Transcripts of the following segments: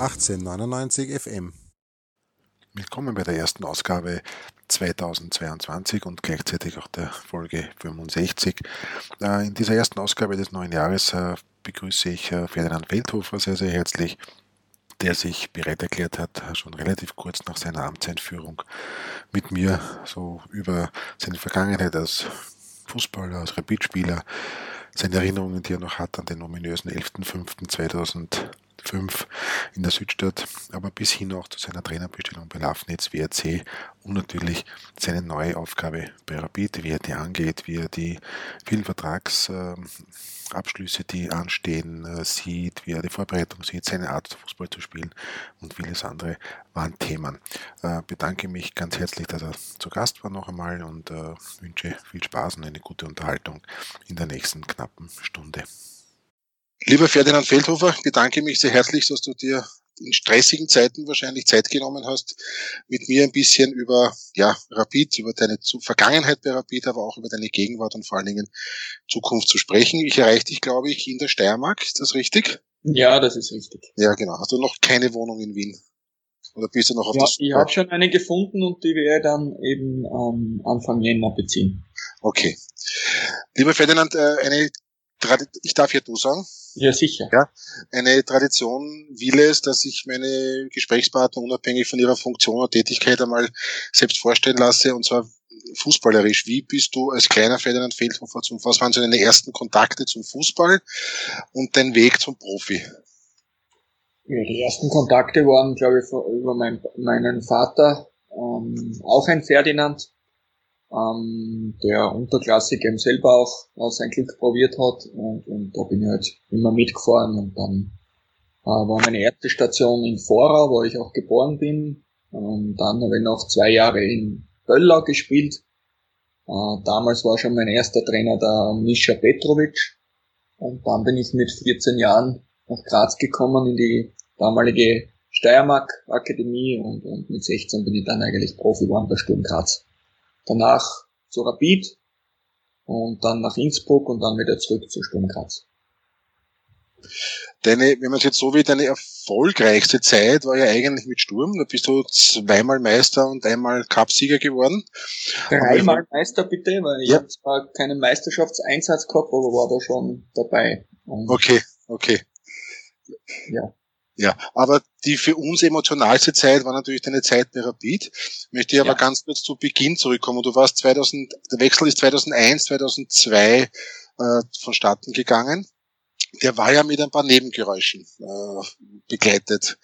1899 FM. Willkommen bei der ersten Ausgabe 2022 und gleichzeitig auch der Folge 65. Äh, in dieser ersten Ausgabe des neuen Jahres äh, begrüße ich äh, Ferdinand Feldhofer sehr, sehr herzlich, der sich bereit erklärt hat, schon relativ kurz nach seiner Amtseinführung mit mir so über seine Vergangenheit als Fußballer, als Rapidspieler, seine Erinnerungen, die er noch hat an den ominösen 11.05.2000 5 in der Südstadt, aber bis hin auch zu seiner Trainerbestellung bei Lafnitz WRC und natürlich seine neue Aufgabe bei Rapid, wie er die angeht, wie er die vielen Vertragsabschlüsse, die anstehen, äh, sieht, wie er die Vorbereitung sieht, seine Art Fußball zu spielen und vieles andere waren Themen. Äh, bedanke mich ganz herzlich, dass er zu Gast war noch einmal und äh, wünsche viel Spaß und eine gute Unterhaltung in der nächsten knappen Stunde. Lieber Ferdinand Feldhofer, bedanke mich sehr herzlich, dass du dir in stressigen Zeiten wahrscheinlich Zeit genommen hast, mit mir ein bisschen über ja, Rapid, über deine Vergangenheit bei Rapid, aber auch über deine Gegenwart und vor allen Dingen Zukunft zu sprechen. Ich erreiche dich, glaube ich, in der Steiermark. Ist das richtig? Ja, das ist richtig. Ja, genau. Hast du noch keine Wohnung in Wien? Oder bist du noch auf ja, das? Ich habe schon eine gefunden und die werde ich dann eben ähm, Anfang Jänner beziehen. Okay. Lieber Ferdinand, äh, eine ich darf ja du sagen. Ja, sicher. Ja, eine Tradition will es, dass ich meine Gesprächspartner unabhängig von ihrer Funktion und Tätigkeit einmal selbst vorstellen lasse, und zwar fußballerisch. Wie bist du als kleiner Ferdinand Feldhofer zum, was waren so deine ersten Kontakte zum Fußball und dein Weg zum Profi? Ja, die ersten Kontakte waren, glaube ich, über mein, meinen Vater, ähm, auch ein Ferdinand, ähm, der unterklassig eben selber auch, auch sein Glück probiert hat und, und da bin ich halt immer mitgefahren und dann äh, war meine erste Station in Vorau, wo ich auch geboren bin. Und dann habe ich noch zwei Jahre in Böllau gespielt. Äh, damals war schon mein erster Trainer der Mischa Petrovic. Und dann bin ich mit 14 Jahren nach Graz gekommen in die damalige Steiermark Akademie und, und mit 16 bin ich dann eigentlich Profi geworden bei Sturm Graz danach zu Rapid und dann nach Innsbruck und dann wieder zurück zu Sturm Graz. Deine, wenn man es jetzt so wie deine erfolgreichste Zeit war ja eigentlich mit Sturm. Da bist du zweimal Meister und einmal Cupsieger geworden. Dreimal Meister bitte, weil ich habe zwar keinen Meisterschaftseinsatz gehabt, aber war da schon dabei. Und okay, okay. Ja. Ja, aber die für uns emotionalste Zeit war natürlich deine Zeit bei Rapid. Möchte ich aber ja. ganz kurz zu Beginn zurückkommen. Du warst 2000, der Wechsel ist 2001, 2002 äh, vonstatten gegangen. Der war ja mit ein paar Nebengeräuschen äh, begleitet,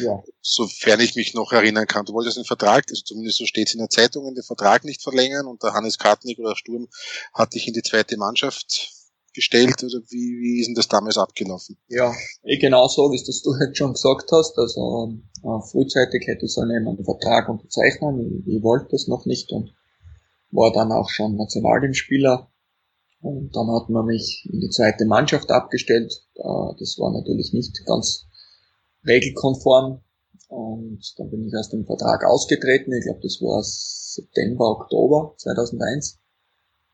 ja. sofern ich mich noch erinnern kann. Du wolltest den Vertrag, also zumindest so steht es in der Zeitung, den Vertrag nicht verlängern und der Hannes Kartnick oder Sturm hat dich in die zweite Mannschaft gestellt oder wie, wie ist denn das damals abgelaufen? Ja, eh genau so, wie es das du jetzt schon gesagt hast. Also äh, frühzeitig hätte ich so einen Vertrag unterzeichnen. Ich, ich wollte es noch nicht und war dann auch schon Nationalteamspieler. Und dann hat man mich in die zweite Mannschaft abgestellt. Äh, das war natürlich nicht ganz regelkonform. Und dann bin ich aus dem Vertrag ausgetreten. Ich glaube, das war September, Oktober 2001.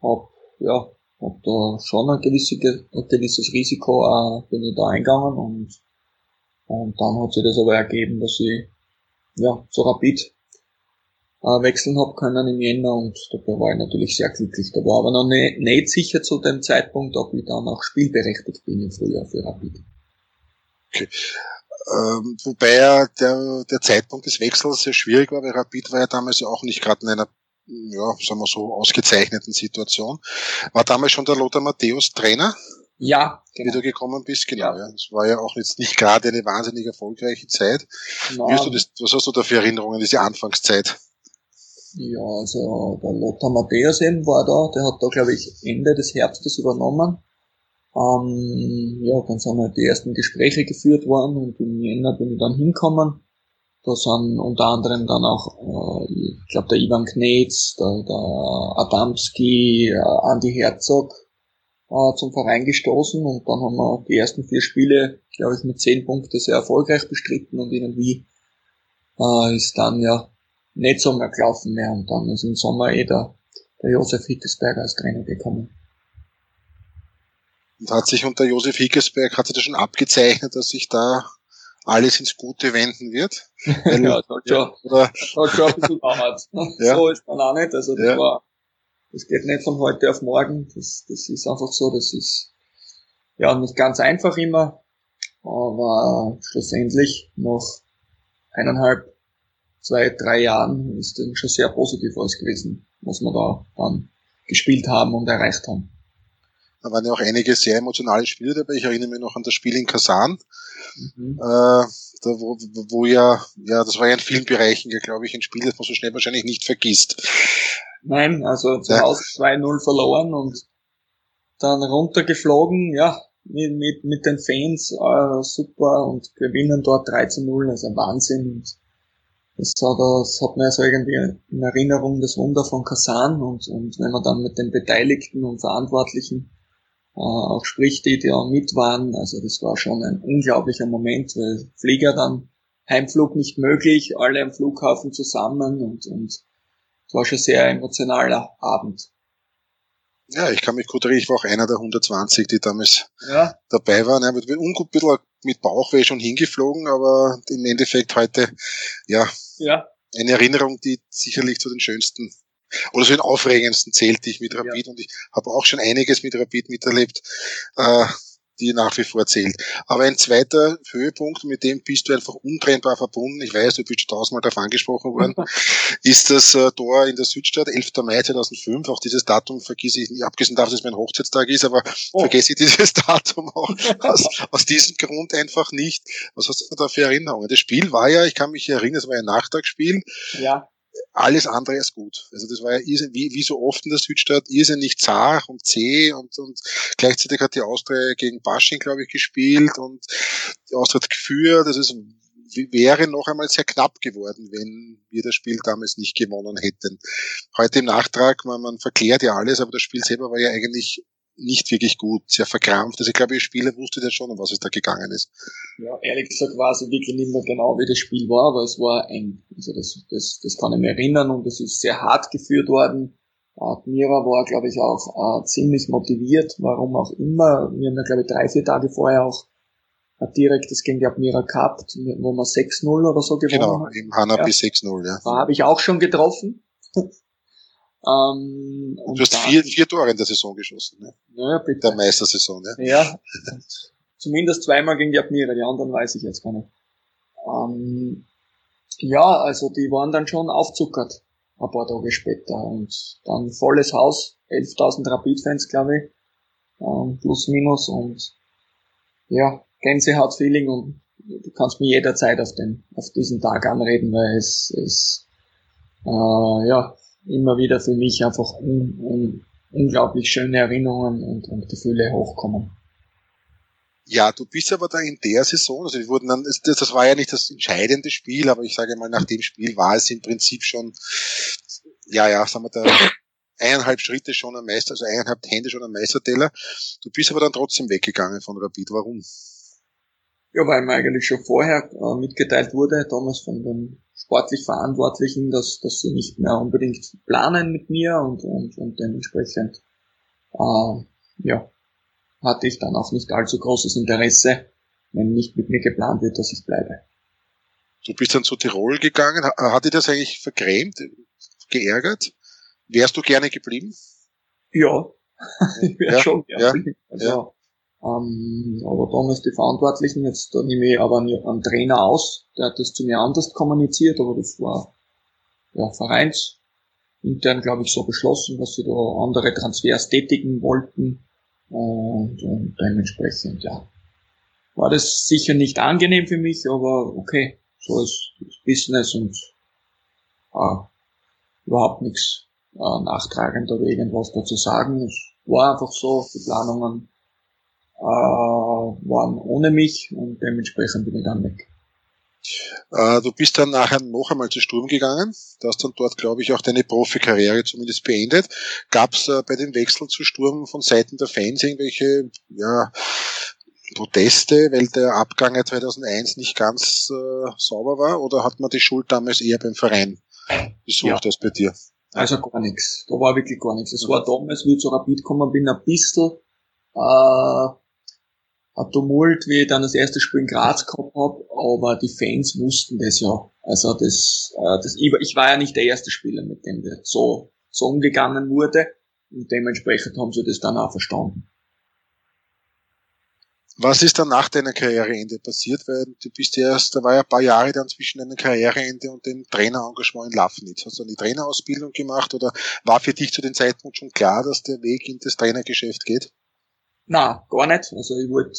Hab ja hab da schon ein, gewisse, ein gewisses Risiko äh, bin ich da eingegangen und, und dann hat sich das aber ergeben, dass ich ja, so rapid äh, wechseln hab können im Jänner und dabei war ich natürlich sehr glücklich. Da war aber noch ne, nicht sicher zu dem Zeitpunkt, ob ich dann auch spielberechtigt bin im Frühjahr für Rapid. Okay. Ähm, wobei der, der Zeitpunkt des Wechsels sehr schwierig war, weil Rapid war ja damals ja auch nicht gerade in einer ja, sagen wir so, ausgezeichneten Situation. War damals schon der Lothar Matthäus Trainer? Ja, genau. Wie du gekommen bist, genau. Ja. ja. Das war ja auch jetzt nicht gerade eine wahnsinnig erfolgreiche Zeit. Du das, was hast du da für Erinnerungen, diese Anfangszeit? Ja, also der Lothar Matthäus eben war da, der hat da, glaube ich, Ende des Herbstes übernommen. Ähm, ja, dann sind halt die ersten Gespräche geführt worden und im Jänner bin ich dann hingekommen. Da sind unter anderem dann auch, äh, ich glaube, der Ivan Knetz, der, der Adamski, äh, Andi Herzog äh, zum Verein gestoßen. Und dann haben wir die ersten vier Spiele, glaube ich, mit zehn Punkten sehr erfolgreich bestritten. Und irgendwie äh, ist dann ja nicht so mehr gelaufen mehr. Und dann ist im Sommer eh der, der Josef Hickesberger als Trainer gekommen. Und hat sich unter Josef Hickesberg, hat sich das schon abgezeichnet, dass sich da alles ins Gute wenden wird. Weil, ja, das hat schon, oder, das hat schon ein bisschen dauert. ja. So ist dann auch nicht. Also das ja. war, das geht nicht von heute auf morgen. Das, das ist einfach so, das ist ja nicht ganz einfach immer. Aber schlussendlich nach eineinhalb, zwei, drei Jahren ist dann schon sehr positiv alles gewesen, was wir da dann gespielt haben und erreicht haben. Da waren ja auch einige sehr emotionale Spiele dabei. Ich erinnere mich noch an das Spiel in Kasan, mhm. äh, da wo, wo ja, ja, das war ja in vielen Bereichen, ja, glaube ich, ein Spiel, das man so schnell wahrscheinlich nicht vergisst. Nein, also zu Hause ja. 2-0 verloren und dann runtergeflogen, ja, mit, mit, mit den Fans, äh, super und gewinnen dort 3 0, also Wahnsinn. Und das hat, das hat mir also irgendwie in Erinnerung das Wunder von Kasan und, und wenn man dann mit den Beteiligten und Verantwortlichen auch spricht, die da mit waren, also das war schon ein unglaublicher Moment, weil Flieger dann Heimflug nicht möglich, alle am Flughafen zusammen und, und es war schon sehr emotionaler Abend. Ja, ich kann mich gut erinnern, ich war auch einer der 120, die damals ja. dabei waren. Ja, mit, ungut bisschen mit Bauchweh schon hingeflogen, aber im Endeffekt heute, ja, ja, eine Erinnerung, die sicherlich zu den schönsten oder zu den aufregendsten zählt, die ich mit Rapid ja. und ich habe auch schon einiges mit Rapid miterlebt. Äh, die nach wie vor zählt. Aber ein zweiter Höhepunkt, mit dem bist du einfach untrennbar verbunden, ich weiß, du bist schon tausendmal darauf angesprochen worden, ist das äh, Tor in der Südstadt, 11. Mai 2005, auch dieses Datum vergesse ich nicht, abgesehen davon, dass es mein Hochzeitstag ist, aber oh. vergesse ich dieses Datum auch aus, aus diesem Grund einfach nicht. Was hast du da für Erinnerungen? Das Spiel war ja, ich kann mich erinnern, es war ein Nachtragsspiel. Ja alles andere als gut. Also das war ja wie, wie so oft in der Südstadt irrsinnig zart und zäh und, und gleichzeitig hat die Austria gegen Basching, glaube ich, gespielt und die Austria hat geführt. Also es wäre noch einmal sehr knapp geworden, wenn wir das Spiel damals nicht gewonnen hätten. Heute im Nachtrag, man, man verklärt ja alles, aber das Spiel selber war ja eigentlich nicht wirklich gut, sehr verkrampft. Also ich glaube, ihr Spieler wusstet ja schon, um was es da gegangen ist. Ja, ehrlich gesagt weiß ich wirklich nicht mehr genau, wie das Spiel war, aber es war eng. Also das, das, das kann ich mir erinnern und es ist sehr hart geführt worden. Admira war, glaube ich, auch äh, ziemlich motiviert, warum auch immer. Wir haben ja, glaube ich, drei, vier Tage vorher auch ein direktes gegen die Admira gehabt, wo wir 6-0 oder so gewonnen genau, haben. Genau, im Hanabi ja. 6-0, ja. Da habe ich auch schon getroffen. Ähm, du hast vier, vier Tore in der Saison geschossen, ne? Ja, bitte. Der Meistersaison, ne? Ja. Zumindest zweimal gegen die Admira, die anderen weiß ich jetzt gar nicht. Ähm, ja, also die waren dann schon aufzuckert, ein paar Tage später. Und dann volles Haus, 11.000 Rapid-Fans, glaube ich, ähm, plus minus und ja, Gänsehaut-Feeling und du kannst mir jederzeit auf den, auf diesen Tag anreden, weil es, es äh, ja, immer wieder für mich einfach un, un, unglaublich schöne Erinnerungen und, und Gefühle hochkommen. Ja, du bist aber da in der Saison, also wir wurden dann, das, das war ja nicht das entscheidende Spiel, aber ich sage mal, nach dem Spiel war es im Prinzip schon, ja, ja, sagen wir da, eineinhalb Schritte schon am Meister, also eineinhalb Hände schon am Meisterteller. Du bist aber dann trotzdem weggegangen von Rapid. Warum? Ja, weil mir eigentlich schon vorher äh, mitgeteilt wurde, damals von den sportlich Verantwortlichen, dass, dass sie nicht mehr unbedingt planen mit mir und, und, und dementsprechend äh, ja, hatte ich dann auch nicht allzu großes Interesse, wenn nicht mit mir geplant wird, dass ich bleibe. Du bist dann zu Tirol gegangen. Hat dich das eigentlich vergrämt, geärgert? Wärst du gerne geblieben? Ja, ich wäre ja, schon gerne ja, geblieben. Also, ja. Ähm, aber damals die Verantwortlichen, jetzt da nehme ich aber einen Trainer aus, der hat das zu mir anders kommuniziert, aber das war ja Vereins intern, glaube ich, so beschlossen, dass sie da andere Transfers tätigen wollten. Und, und dementsprechend, ja, war das sicher nicht angenehm für mich, aber okay, so ist Business und äh, überhaupt nichts äh, nachtragend oder irgendwas dazu sagen. Es war einfach so, die Planungen äh, waren ohne mich und dementsprechend bin ich dann weg. Äh, du bist dann nachher noch einmal zu Sturm gegangen. Du hast dann dort, glaube ich, auch deine Profikarriere zumindest beendet. Gab es äh, bei dem Wechsel zu Sturm von Seiten der Fans irgendwelche ja, Proteste, weil der Abgang 2001 nicht ganz äh, sauber war? Oder hat man die Schuld damals eher beim Verein besucht ja. als bei dir? Also gar nichts. Da war wirklich gar nichts. Es war damals, wie ich zu Rapid gekommen bin, ein bisschen äh, Tumult, wie ich dann das erste Spiel in Graz gehabt habe, aber die Fans wussten das ja. Also das, äh, das ich, war ja nicht der erste Spieler, mit dem das so, so umgegangen wurde und dementsprechend haben sie das dann auch verstanden. Was ist dann nach deiner Karriereende passiert? Weil du bist ja erst, da war ja ein paar Jahre dann zwischen deinem Karriereende und dem Trainerengagement in Lafnitz. Hast du eine Trainerausbildung gemacht oder war für dich zu dem Zeitpunkt schon klar, dass der Weg in das Trainergeschäft geht? Na, gar nicht. Also ich wollte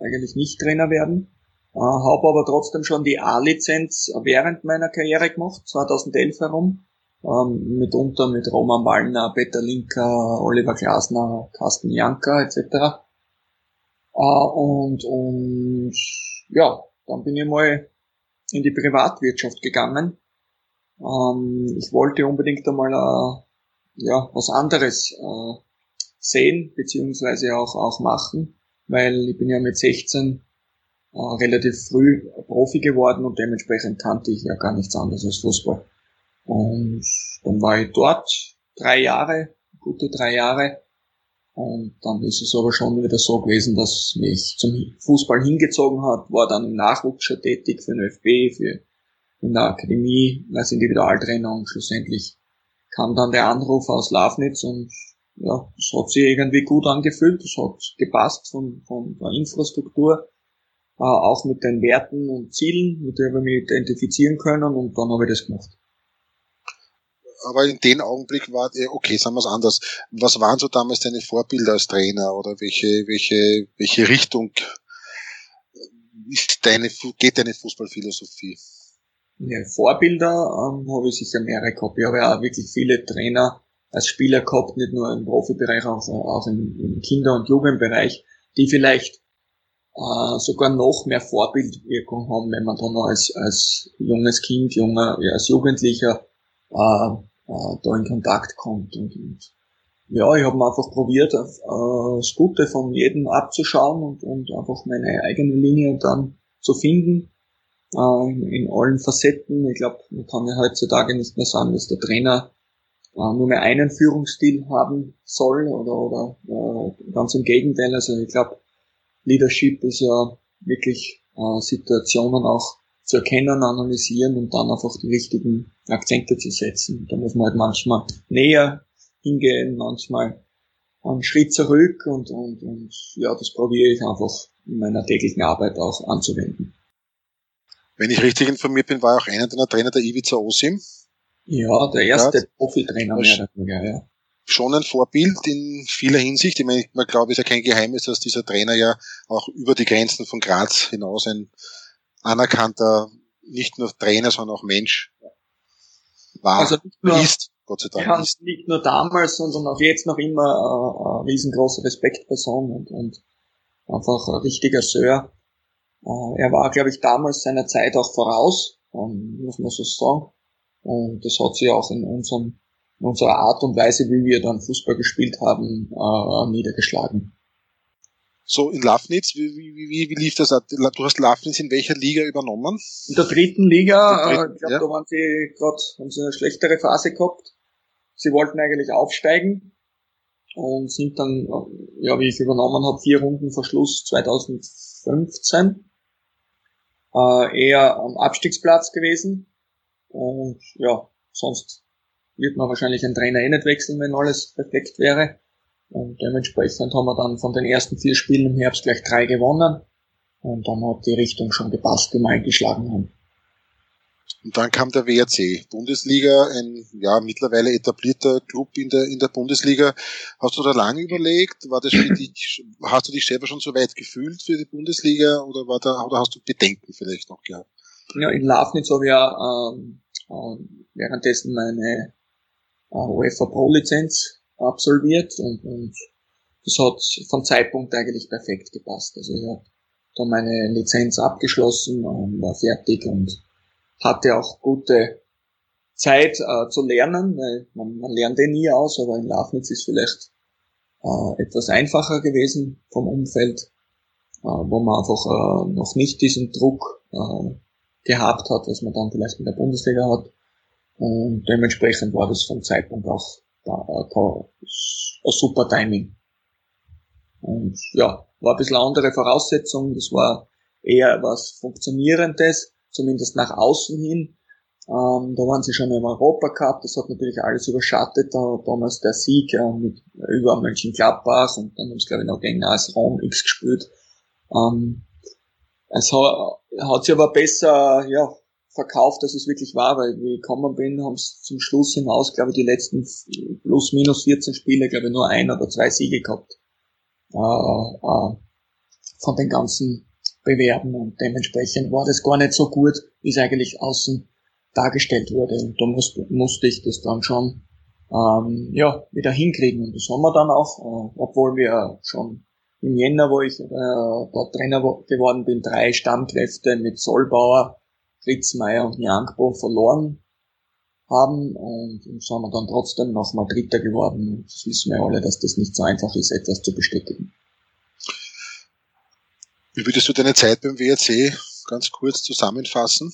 eigentlich nicht Trainer werden. Äh, habe aber trotzdem schon die A-Lizenz während meiner Karriere gemacht, 2011 herum. Ähm, mitunter mit Roman Wallner, Peter Linker, Oliver Glasner, Carsten Janka etc. Äh, und, und ja, dann bin ich mal in die Privatwirtschaft gegangen. Ähm, ich wollte unbedingt einmal äh, ja, was anderes äh, sehen, beziehungsweise auch, auch machen, weil ich bin ja mit 16 äh, relativ früh Profi geworden und dementsprechend kannte ich ja gar nichts anderes als Fußball. Und dann war ich dort drei Jahre, gute drei Jahre, und dann ist es aber schon wieder so gewesen, dass mich zum Fußball hingezogen hat, war dann im Nachwuchs schon tätig für den ÖFB, für in der Akademie als Individualtrainer und schlussendlich kam dann der Anruf aus Lafnitz und ja, es hat sich irgendwie gut angefühlt, es hat gepasst von, von der Infrastruktur, äh, auch mit den Werten und Zielen, mit denen wir mich identifizieren können und dann habe ich das gemacht aber in dem Augenblick war, okay, sagen wir es anders. Was waren so damals deine Vorbilder als Trainer oder welche, welche, welche Richtung ist deine, geht deine Fußballphilosophie? Ja, Vorbilder ähm, habe ich sicher mehrere gehabt. Ich habe ja auch wirklich viele Trainer als Spieler gehabt, nicht nur im Profibereich, auch, auch im, im Kinder- und Jugendbereich, die vielleicht äh, sogar noch mehr Vorbildwirkung haben, wenn man dann als, als junges Kind, junger, ja, als Jugendlicher äh, äh, da in Kontakt kommt. Und, und ja, ich habe einfach probiert, äh, das Gute von jedem abzuschauen und, und einfach meine eigene Linie dann zu finden äh, in, in allen Facetten. Ich glaube, man kann ja heutzutage nicht mehr sagen, dass der Trainer nur mehr einen Führungsstil haben soll oder, oder äh, ganz im Gegenteil. Also ich glaube, Leadership ist ja wirklich äh, Situationen auch zu erkennen, analysieren und dann einfach die richtigen Akzente zu setzen. Da muss man halt manchmal näher hingehen, manchmal einen Schritt zurück und, und, und ja, das probiere ich einfach in meiner täglichen Arbeit auch anzuwenden. Wenn ich richtig informiert bin, war auch einer deiner Trainer der Ivica Osim. Ja, der erste ja, Profi-Trainer mehr ja. Schon ein Vorbild in vieler Hinsicht. Ich meine, man glaube, es ist ja kein Geheimnis, dass dieser Trainer ja auch über die Grenzen von Graz hinaus ein anerkannter, nicht nur Trainer, sondern auch Mensch war, also nicht nur, ist, Gott sei Dank. Ist. Nicht nur damals, sondern auch jetzt noch immer äh, eine riesengroße Respektperson und, und einfach ein richtiger Sir. Äh, er war, glaube ich, damals seiner Zeit auch voraus, ähm, muss man so sagen. Und das hat sich auch in unserem in unserer Art und Weise, wie wir dann Fußball gespielt haben, äh, niedergeschlagen. So in Lafnitz, wie, wie, wie, wie lief das? Du hast Lafnitz in welcher Liga übernommen? In der dritten Liga, der dritten, äh, ich glaube, ja. da waren sie gerade, haben sie eine schlechtere Phase gehabt. Sie wollten eigentlich aufsteigen und sind dann, ja, wie ich übernommen habe, vier Runden vor Schluss 2015 äh, eher am Abstiegsplatz gewesen. Und ja, sonst wird man wahrscheinlich einen Trainer eh nicht wechseln, wenn alles perfekt wäre. Und dementsprechend haben wir dann von den ersten vier Spielen im Herbst gleich drei gewonnen. Und dann hat die Richtung schon gepasst, die wir eingeschlagen haben. Und dann kam der WRC, Bundesliga, ein ja mittlerweile etablierter Club in der in der Bundesliga. Hast du da lange überlegt? War das für dich, hast du dich selber schon so weit gefühlt für die Bundesliga oder war da oder hast du Bedenken vielleicht noch gehabt? Ja, in Lafnitz habe ich ja ähm, äh, währenddessen meine äh, UEFA Pro Lizenz absolviert und, und das hat vom Zeitpunkt eigentlich perfekt gepasst. Also ich habe da meine Lizenz abgeschlossen und war fertig und hatte auch gute Zeit äh, zu lernen, weil man, man lernt eh nie aus, aber in Lafnitz ist vielleicht äh, etwas einfacher gewesen vom Umfeld, äh, wo man einfach äh, noch nicht diesen Druck äh, gehabt hat, was man dann vielleicht in der Bundesliga hat. Und dementsprechend war das vom Zeitpunkt auch ein super Timing. Und ja, war ein bisschen andere Voraussetzung, das war eher was Funktionierendes, zumindest nach außen hin. Ähm, da waren sie schon im Europacup, das hat natürlich alles überschattet, da damals der Sieg äh, mit über Mönchengladbach und dann haben sie glaube ich noch gegen AS Rom X gespielt. Ähm, es hat, hat sich aber besser ja, verkauft, als es wirklich war, weil wie ich gekommen bin, haben es zum Schluss hinaus, glaube ich, die letzten plus minus 14 Spiele, glaube ich, nur ein oder zwei Siege gehabt. Äh, äh, von den ganzen Bewerben und dementsprechend war das gar nicht so gut, wie es eigentlich außen dargestellt wurde. Und da musste, musste ich das dann schon ähm, ja, wieder hinkriegen. Und das haben wir dann auch, äh, obwohl wir schon im Jänner, wo ich äh, dort Trainer geworden bin, drei Stammkräfte mit Solbauer, Fritzmeier und Jankbo verloren haben und, und sind wir dann trotzdem nochmal Dritter geworden. Und das wissen wir alle, dass das nicht so einfach ist, etwas zu bestätigen. Wie würdest du deine Zeit beim WRC ganz kurz zusammenfassen?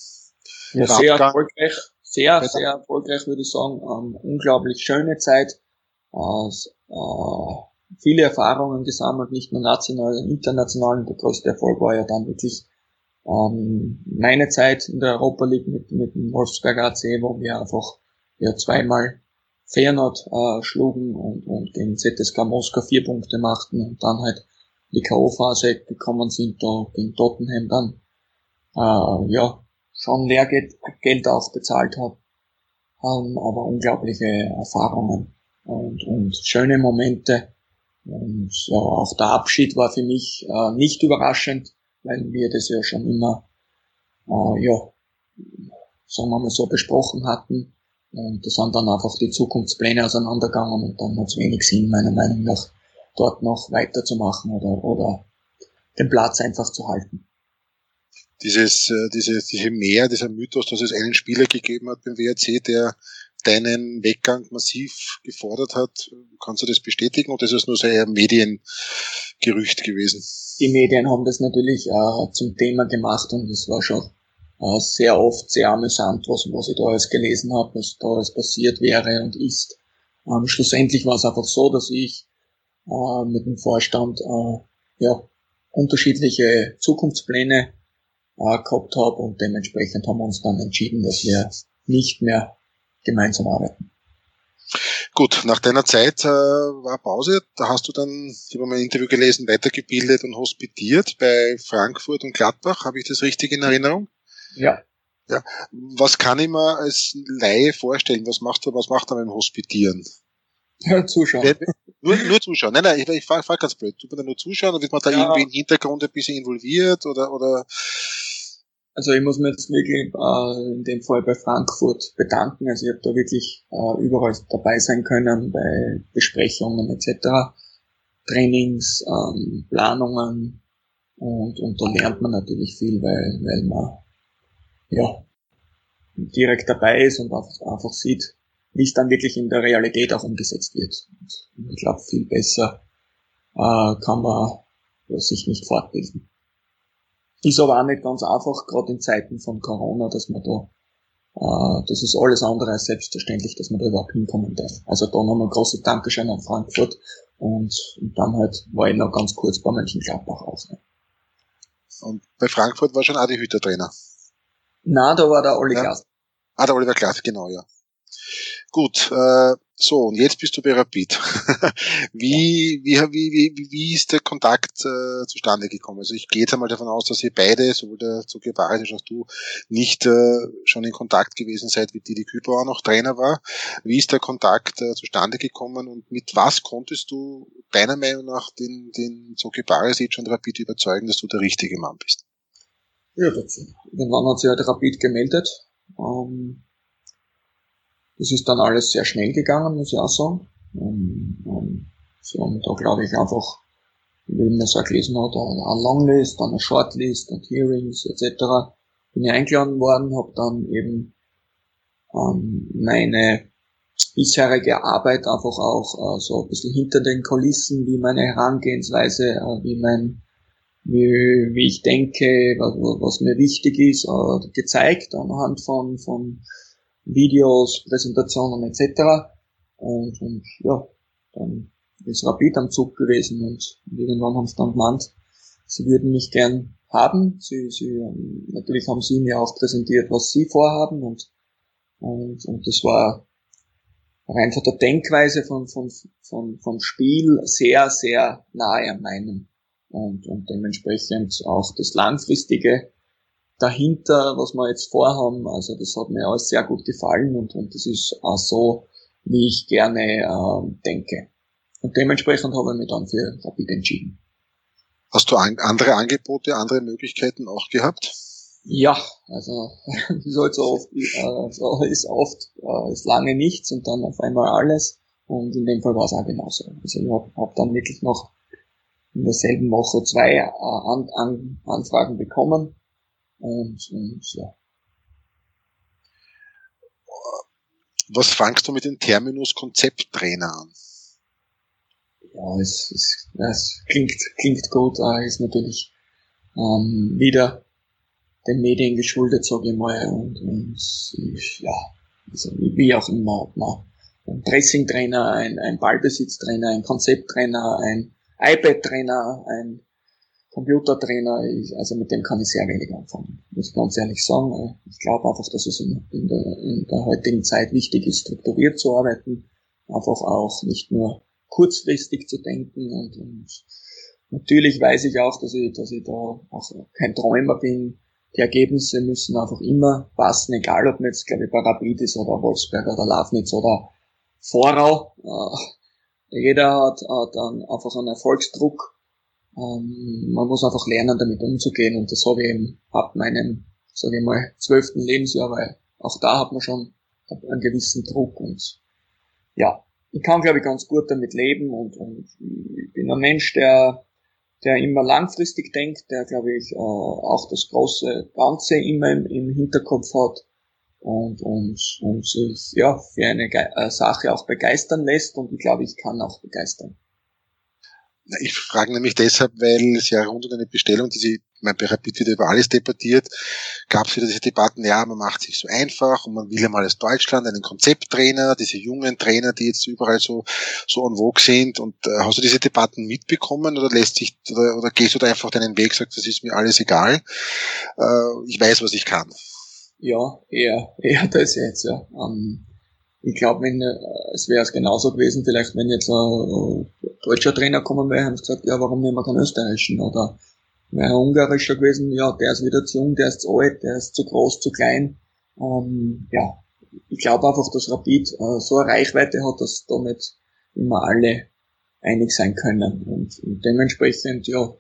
Ja, sehr erfolgreich, sehr, sehr erfolgreich würde ich sagen. Ähm, unglaublich schöne Zeit. Äh, äh, viele Erfahrungen gesammelt, nicht nur national, international. Und der größte Erfolg war ja dann wirklich ähm, meine Zeit in der Europa League mit, mit dem Wolfsberg AC, wo wir einfach ja zweimal Feyenoord äh, schlugen und, und gegen ZSK Moskau vier Punkte machten und dann halt die K.O.-Phase gekommen sind, da gegen Tottenham dann äh, ja schon Lehrgeld Geld auch bezahlt habe, haben aber unglaubliche Erfahrungen und, und schöne Momente. Und ja, auch der Abschied war für mich äh, nicht überraschend, weil wir das ja schon immer, äh, ja, sagen wir mal so besprochen hatten. Und da sind dann einfach die Zukunftspläne auseinandergegangen und dann hat es wenig Sinn, meiner Meinung nach, dort noch weiterzumachen oder, oder den Platz einfach zu halten dieses, äh, diese, diese Mehr, dieser Mythos, dass es einen Spieler gegeben hat beim WRC, der deinen Weggang massiv gefordert hat. Kannst du das bestätigen oder ist es nur so ein Mediengerücht gewesen? Die Medien haben das natürlich äh, zum Thema gemacht und es war schon äh, sehr oft sehr amüsant, was, was ich da alles gelesen habe, was da alles passiert wäre und ist. Ähm, schlussendlich war es einfach so, dass ich äh, mit dem Vorstand äh, ja, unterschiedliche Zukunftspläne äh, gehabt habe und dementsprechend haben wir uns dann entschieden, dass wir nicht mehr gemeinsam arbeiten. Gut, nach deiner Zeit äh, war Pause. Da hast du dann, ich habe mal ein Interview gelesen, weitergebildet und hospitiert bei Frankfurt und Gladbach. Habe ich das richtig in Erinnerung? Ja. Ja. Was kann ich mir als Laie vorstellen? Was macht er, was macht er beim Hospitieren? Ja, zuschauen. Nur, nur zuschauen. Nein, nein, ich, ich frage ganz blöd. Tut man da nur zuschauen oder wird man da ja. irgendwie im Hintergrund ein bisschen involviert oder, oder also ich muss mir jetzt wirklich äh, in dem Fall bei Frankfurt bedanken. Also ich habe da wirklich äh, überall dabei sein können bei Besprechungen etc., Trainings, ähm, Planungen und, und da lernt man natürlich viel, weil, weil man ja direkt dabei ist und einfach, einfach sieht, wie es dann wirklich in der Realität auch umgesetzt wird. Und ich glaube, viel besser äh, kann man sich nicht fortbilden. Ist aber auch nicht ganz einfach, gerade in Zeiten von Corona, dass man da, äh, das ist alles andere als selbstverständlich, dass man da überhaupt hinkommen darf. Also da nochmal große Dankeschön an Frankfurt und, und dann halt war ich noch ganz kurz bei Mönchengladbach auch. Ne. Und bei Frankfurt war schon auch die Hütertrainer? Na, da war der Oliver ja. Ah, der Oliver Klaas, genau, ja. Gut, äh, so, und jetzt bist du bei Rapid. wie, wie, wie, wie, wie ist der Kontakt äh, zustande gekommen? Also ich gehe jetzt einmal davon aus, dass ihr beide, sowohl der Barisch als auch du, nicht äh, schon in Kontakt gewesen seid, wie Didi auch noch Trainer war. Wie ist der Kontakt äh, zustande gekommen und mit was konntest du deiner Meinung nach den, den Zuki Barisic und Rapid überzeugen, dass du der richtige Mann bist? Ja, dazu. Irgendwann hat sich halt Rapid gemeldet. Ähm das ist dann alles sehr schnell gegangen, muss ich auch sagen. Und, und, so, und da glaube ich einfach, wie man auch gelesen hat, eine Longlist, eine Shortlist und Hearings etc. Bin ich eingeladen worden, habe dann eben ähm, meine bisherige Arbeit einfach auch äh, so ein bisschen hinter den Kulissen, wie meine Herangehensweise, äh, wie mein wie, wie ich denke, was, was mir wichtig ist, äh, gezeigt anhand von, von Videos, Präsentationen etc. Und, und ja, dann ist Rapid am Zug gewesen und irgendwann haben sie dann gemeint, sie würden mich gern haben. Sie, sie, ähm, natürlich haben sie mir auch präsentiert, was sie vorhaben und, und, und das war rein von der Denkweise von, von, von, vom Spiel sehr, sehr nahe an meinem und, und dementsprechend auch das langfristige dahinter, was wir jetzt vorhaben, also das hat mir alles sehr gut gefallen und, und das ist auch so, wie ich gerne äh, denke. Und dementsprechend habe ich mich dann für Rapid entschieden. Hast du an, andere Angebote, andere Möglichkeiten auch gehabt? Ja, also wie so oft, äh, so ist oft äh, ist lange nichts und dann auf einmal alles. Und in dem Fall war es auch genauso. Also ich habe hab dann wirklich noch in derselben Woche zwei äh, An An Anfragen bekommen. Und, und ja. Was fangst du mit dem Terminus Konzepttrainer an? Ja, es, es, es klingt, klingt gut, äh, ist natürlich ähm, wieder den Medien geschuldet, sage ich mal. Und, und ich, ja, also wie auch immer, ob man ein Pressing-Trainer, ein, ein Ballbesitztrainer, ein Konzepttrainer, ein iPad-Trainer, ein Computertrainer, also mit dem kann ich sehr wenig anfangen, muss ich ganz ehrlich sagen. Ich glaube einfach, dass es in, in, der, in der heutigen Zeit wichtig ist, strukturiert zu arbeiten, einfach auch nicht nur kurzfristig zu denken und, und natürlich weiß ich auch, dass ich, dass ich da auch kein Träumer bin. Die Ergebnisse müssen einfach immer passen, egal ob man jetzt, glaube ich, bei ist oder Wolfsberg oder Lafnitz oder Vorau. Äh, jeder hat, hat dann einfach einen Erfolgsdruck. Ähm, man muss einfach lernen, damit umzugehen und das habe ich eben ab meinem, sage ich mal, zwölften Lebensjahr, weil auch da hat man schon einen gewissen Druck und ja, ich kann, glaube ich, ganz gut damit leben und, und ich bin ein Mensch, der, der immer langfristig denkt, der, glaube ich, äh, auch das große Ganze immer im, im Hinterkopf hat und, und, und sich ja, für eine äh, Sache auch begeistern lässt und ich glaube, ich kann auch begeistern. Ich frage nämlich deshalb, weil es ja rund um eine Bestellung, die sie, mein Rapid wird über alles debattiert, gab es wieder diese Debatten, ja, man macht sich so einfach und man will ja mal als Deutschland einen Konzepttrainer, diese jungen Trainer, die jetzt überall so, so en vogue sind. Und äh, hast du diese Debatten mitbekommen oder lässt sich, oder, oder gehst du da einfach deinen Weg, sagst, das ist mir alles egal, äh, ich weiß, was ich kann? Ja, eher, eher das jetzt, ja. Ähm, ich glaube, wenn äh, es wäre es genauso gewesen, vielleicht wenn jetzt ein deutscher Trainer kommen wäre, haben sie gesagt, ja, warum nehmen wir keinen österreichischen? Oder wäre ein ungarischer gewesen, ja, der ist wieder zu jung, der ist zu alt, der ist zu groß, zu klein. Ähm, ja, ich glaube einfach, dass Rapid äh, so eine Reichweite hat, dass da nicht immer alle einig sein können. Und, und dementsprechend, ja,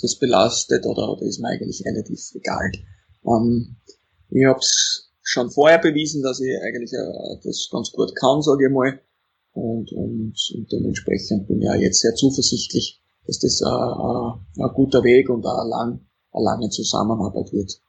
das belastet oder, oder ist mir eigentlich relativ egal. Ähm, ich habe es schon vorher bewiesen, dass ich eigentlich äh, das ganz gut kann, sage ich mal. Und, und, und dementsprechend bin ich ja jetzt sehr zuversichtlich, dass das ein, ein, ein guter Weg und eine, lang, eine lange Zusammenarbeit wird.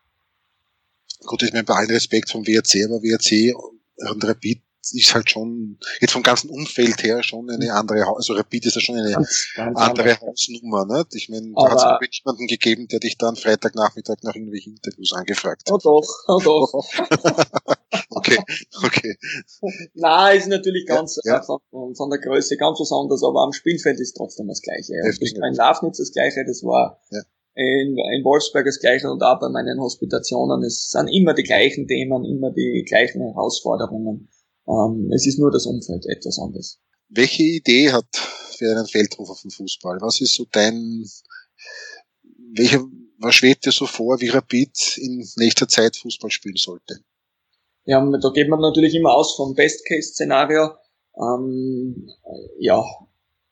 Gut, ich meine, bei allem Respekt vom WRC, aber WRC und Rapid ist halt schon, jetzt vom ganzen Umfeld her schon eine andere, also Rapid ist ja schon eine ganz, ganz andere Hausnummer, ne? Ich meine, da hat es jemanden gegeben, der dich dann Freitagnachmittag nach irgendwelchen Interviews angefragt hat. Oh doch, oh doch. okay, okay. Na, ist natürlich ganz ja, ja. Von, von, der Größe ganz was anderes, aber am Spielfeld ist trotzdem das Gleiche. Das ist in Lafnitz das Gleiche, das war ja. in, in Wolfsberg das Gleiche und auch bei meinen Hospitationen. Es sind immer die gleichen Themen, immer die gleichen Herausforderungen. Ähm, es ist nur das Umfeld etwas anderes. Welche Idee hat für einen Feldhofer vom Fußball? Was ist so dein, welcher, was schwebt dir so vor, wie Rapid in nächster Zeit Fußball spielen sollte? Ja, da geht man natürlich immer aus vom Best-Case-Szenario. Ähm, ja,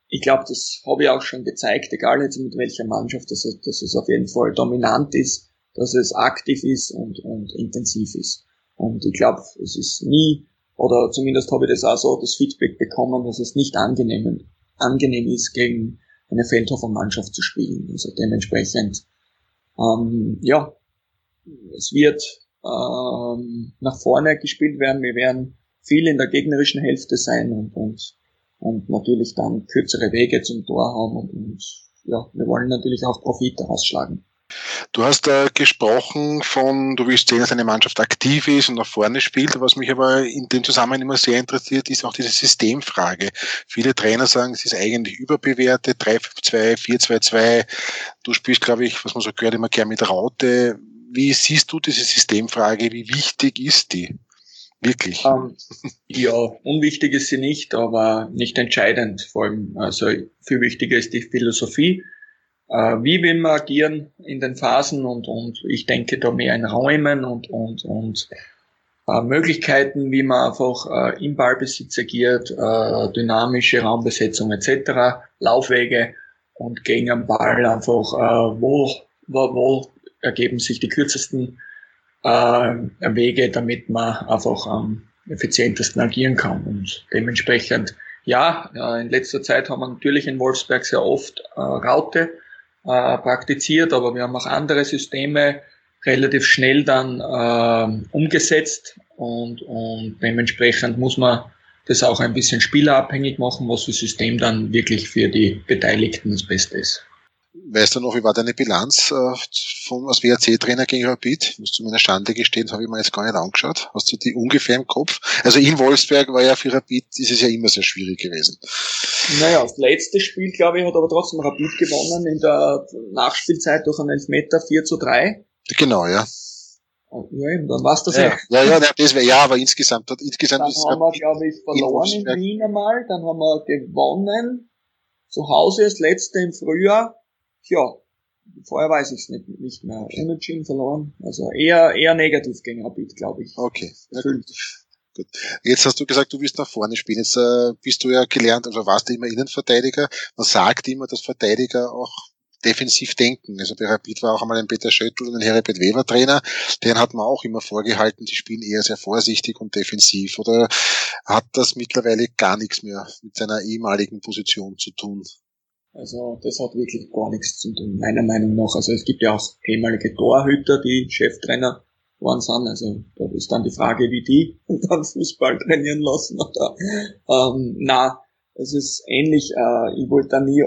ich glaube, das habe ich auch schon gezeigt, egal jetzt mit welcher Mannschaft, dass es, dass es auf jeden Fall dominant ist, dass es aktiv ist und, und intensiv ist. Und ich glaube, es ist nie oder zumindest habe ich das auch so das Feedback bekommen, dass es nicht angenehm, angenehm ist, gegen eine Feldhofer-Mannschaft zu spielen. Also dementsprechend, ähm, ja, es wird ähm, nach vorne gespielt werden. Wir werden viel in der gegnerischen Hälfte sein und, und, und natürlich dann kürzere Wege zum Tor haben und, und ja, wir wollen natürlich auch Profit daraus. Du hast äh, gesprochen von, du willst sehen, dass eine Mannschaft aktiv ist und nach vorne spielt. Was mich aber in dem Zusammenhang immer sehr interessiert, ist auch diese Systemfrage. Viele Trainer sagen, es ist eigentlich überbewertet, 3-5-2, 4-2-2. Du spielst, glaube ich, was man so gehört, immer gern mit Raute. Wie siehst du diese Systemfrage? Wie wichtig ist die? Wirklich? Um, ähm, ja, unwichtig ist sie nicht, aber nicht entscheidend. Vor allem, also viel wichtiger ist die Philosophie äh, wie will man agieren in den Phasen und, und ich denke da mehr in Räumen und, und, und äh, Möglichkeiten, wie man einfach äh, im Ballbesitz agiert, äh, dynamische Raumbesetzung etc., Laufwege und gegen den Ball einfach, äh, wo, wo, wo ergeben sich die kürzesten äh, Wege, damit man einfach am effizientesten agieren kann. Und dementsprechend, ja, äh, in letzter Zeit haben wir natürlich in Wolfsberg sehr oft äh, Raute, äh, praktiziert, aber wir haben auch andere Systeme relativ schnell dann äh, umgesetzt und, und dementsprechend muss man das auch ein bisschen spielerabhängig machen, was für System dann wirklich für die Beteiligten das Beste ist. Weißt du noch, wie war deine Bilanz äh, von als WRC-Trainer gegen Rapid? Muss zu meiner Schande gestehen, habe ich mir jetzt gar nicht angeschaut. Hast du die ungefähr im Kopf? Also in Wolfsberg war ja für Rapid, ist es ja immer sehr schwierig gewesen. Naja, das letzte Spiel, glaube ich, hat aber trotzdem Rapid gewonnen in der Nachspielzeit durch einen Elfmeter 4 zu 3. Genau, ja. Ja, eben, dann war's das ja. Ja, ja, ja, das wär, ja, aber insgesamt, insgesamt dann haben wir, glaube ich, verloren in, in Wien einmal, dann haben wir gewonnen, zu Hause das letzte im Frühjahr, ja, vorher weiß ich es nicht, nicht mehr. Unentschieden verloren. Also eher, eher negativ gegen Rapid, glaube ich. Okay. Ja, gut. Jetzt hast du gesagt, du willst nach vorne spielen. Jetzt äh, bist du ja gelernt, also warst du immer Innenverteidiger. Man sagt immer, dass Verteidiger auch defensiv denken. Also bei Rapid war auch einmal ein Peter Schöttl und ein Herbert Weber Trainer. Den hat man auch immer vorgehalten, die spielen eher sehr vorsichtig und defensiv. Oder hat das mittlerweile gar nichts mehr mit seiner ehemaligen Position zu tun? Also das hat wirklich gar nichts zu tun, meiner Meinung nach. Also es gibt ja auch ehemalige Torhüter, die Cheftrainer waren sind. Also da ist dann die Frage, wie die dann Fußball trainieren lassen. Oder, ähm, na, es ist ähnlich. Äh, ich wollte da nie,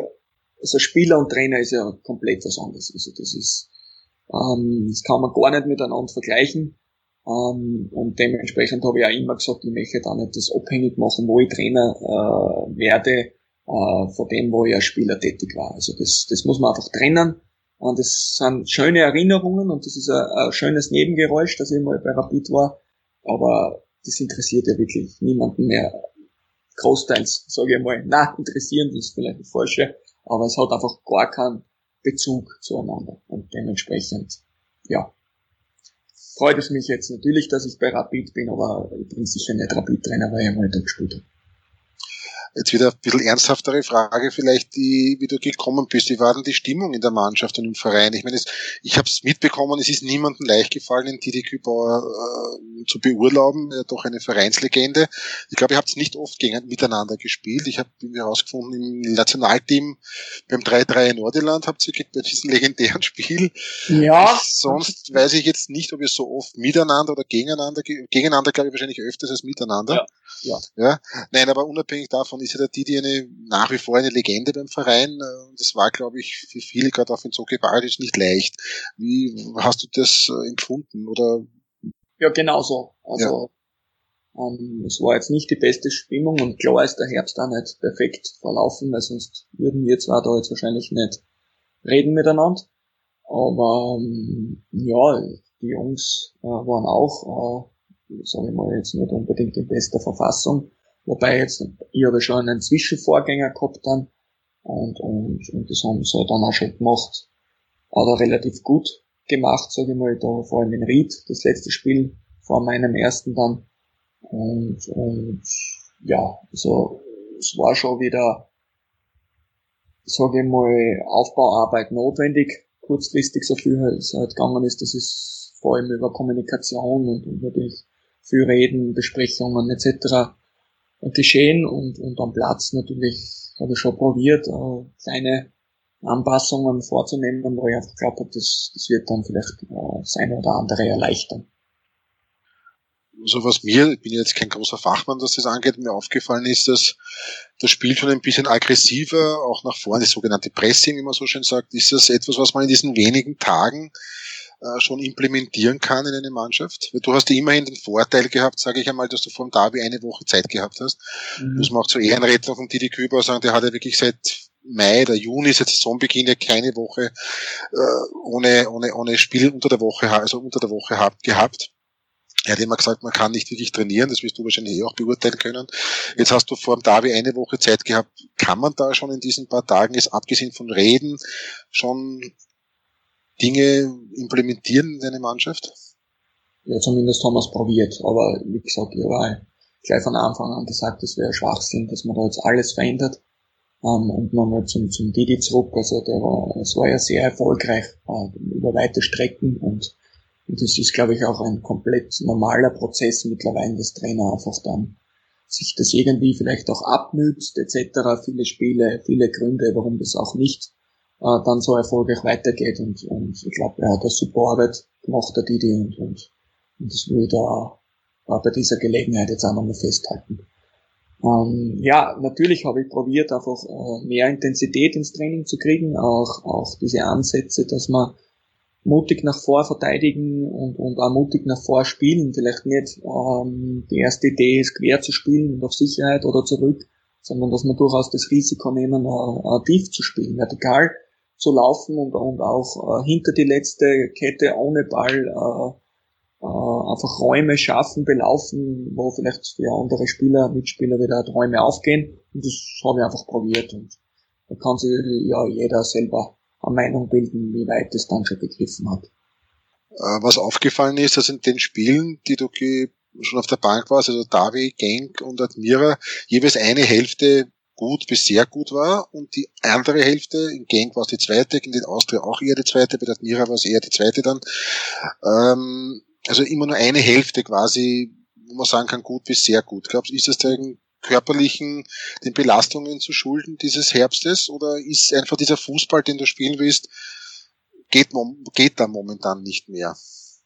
also Spieler und Trainer ist ja komplett was anderes. Also das ist, ähm, das kann man gar nicht miteinander vergleichen. Ähm, und dementsprechend habe ich auch immer gesagt, ich möchte da nicht das abhängig machen, wo ich Trainer äh, werde äh, von dem, wo ich als Spieler tätig war. Also das, das muss man einfach trennen. Und das sind schöne Erinnerungen und das ist ein, ein schönes Nebengeräusch, dass ich mal bei Rapid war. Aber das interessiert ja wirklich niemanden mehr. Großteils, sage ich mal, na, interessieren, das ist vielleicht das Falsche, aber es hat einfach gar keinen Bezug zueinander. Und dementsprechend, ja, freut es mich jetzt natürlich, dass ich bei Rapid bin, aber ich bin sicher nicht Rapid-Trainer, weil ich mal da gespielt habe. Jetzt wieder ein bisschen ernsthaftere Frage vielleicht, die, wie du gekommen bist. Wie war denn die Stimmung in der Mannschaft und im Verein? Ich meine, es, ich habe es mitbekommen, es ist niemandem leicht gefallen, den Didi Kübauer äh, zu beurlauben. Er doch eine Vereinslegende. Ich glaube, ihr habt es nicht oft gegen, miteinander gespielt. Ich habe herausgefunden, im Nationalteam beim 3-3 in Nordirland habt ihr bei diesem legendären Spiel. Ja. Sonst weiß ich jetzt nicht, ob ihr so oft miteinander oder gegeneinander, gegeneinander glaube ich wahrscheinlich öfters als miteinander. Ja. ja. ja. Nein, aber unabhängig davon ist ja der Didi eine, nach wie vor eine Legende beim Verein. Äh, das war, glaube ich, für viele, gerade auch in so Badic, nicht leicht. Wie hast du das äh, empfunden? Oder? Ja, genauso. Also, ja. ähm, es war jetzt nicht die beste Stimmung und klar ist der Herbst auch nicht perfekt verlaufen, weil sonst würden wir zwar da jetzt wahrscheinlich nicht reden miteinander. Aber ähm, ja, die Jungs äh, waren auch, äh, sage ich mal, jetzt nicht unbedingt in bester Verfassung. Wobei jetzt, ich habe schon einen Zwischenvorgänger gehabt dann und, und, und das haben sie dann auch schon gemacht. Hat er relativ gut gemacht, sage ich mal, da vor allem in Ried, das letzte Spiel vor meinem ersten dann. Und, und ja, also es war schon wieder, sage ich mal, Aufbauarbeit notwendig, kurzfristig so viel es halt gegangen ist, das ist vor allem über Kommunikation und, und natürlich viel Reden, Besprechungen etc geschehen und, und am Platz natürlich habe ich schon probiert, äh, kleine Anpassungen vorzunehmen, wo ich einfach glaube, das, das wird dann vielleicht äh, das eine oder andere erleichtern. So was mir, ich bin jetzt kein großer Fachmann, was das angeht, mir aufgefallen ist, dass das Spiel schon ein bisschen aggressiver, auch nach vorne, das sogenannte Pressing, wie man so schön sagt, ist das etwas, was man in diesen wenigen Tagen äh, schon implementieren kann in eine Mannschaft? Weil du hast ja immerhin den Vorteil gehabt, sage ich einmal, dass du vor dem Derby eine Woche Zeit gehabt hast. Mhm. Muss man auch zu Ehrenrettung von Didi Küber sagen, der hat ja wirklich seit Mai oder Juni, seit Saisonbeginn ja keine Woche äh, ohne, ohne, ohne Spiel unter der Woche, also unter der Woche hab, gehabt. Er hat immer gesagt, man kann nicht wirklich trainieren, das wirst du wahrscheinlich eh auch beurteilen können. Jetzt hast du vor dem Derby eine Woche Zeit gehabt. Kann man da schon in diesen paar Tagen, jetzt abgesehen von Reden, schon Dinge implementieren in deine Mannschaft? Ja, zumindest haben wir es probiert. Aber wie gesagt, ich war gleich von Anfang an gesagt, das wäre Schwachsinn, dass man da jetzt alles verändert. Ähm, und nochmal zum, zum Didi zurück, also der war, es war ja sehr erfolgreich uh, über weite Strecken und und das ist, glaube ich, auch ein komplett normaler Prozess mittlerweile, dass Trainer einfach dann sich das irgendwie vielleicht auch abnützt, etc. Viele Spiele, viele Gründe, warum das auch nicht äh, dann so erfolgreich weitergeht. Und, und ich glaube, er hat eine super Arbeit gemacht, der Didi, und, und, und das will ich da äh, bei dieser Gelegenheit jetzt auch nochmal festhalten. Ähm, ja, natürlich habe ich probiert, einfach äh, mehr Intensität ins Training zu kriegen, auch, auch diese Ansätze, dass man mutig nach vor verteidigen und, und auch mutig nach vor spielen. Vielleicht nicht ähm, die erste Idee ist, quer zu spielen und auf Sicherheit oder zurück, sondern dass man durchaus das Risiko nehmen, äh, äh, tief zu spielen, vertikal zu laufen und, und auch äh, hinter die letzte Kette ohne Ball äh, äh, einfach Räume schaffen, belaufen, wo vielleicht für andere Spieler, Mitspieler wieder Räume aufgehen. Und das habe ich einfach probiert und da kann sich ja jeder selber Meinung bilden, wie weit es dann schon begriffen hat. Äh, was aufgefallen ist, dass in den Spielen, die du schon auf der Bank warst, also Davi, Genk und Admira, jeweils eine Hälfte gut bis sehr gut war und die andere Hälfte, in Genk war es die zweite, in den Austria auch eher die zweite, bei der Admira war es eher die zweite dann. Ähm, also immer nur eine Hälfte quasi, wo man sagen kann, gut bis sehr gut. Glaubst du, ist das den körperlichen, den Belastungen zu schulden dieses Herbstes oder ist einfach dieser Fußball, den du spielen willst, geht, geht da momentan nicht mehr?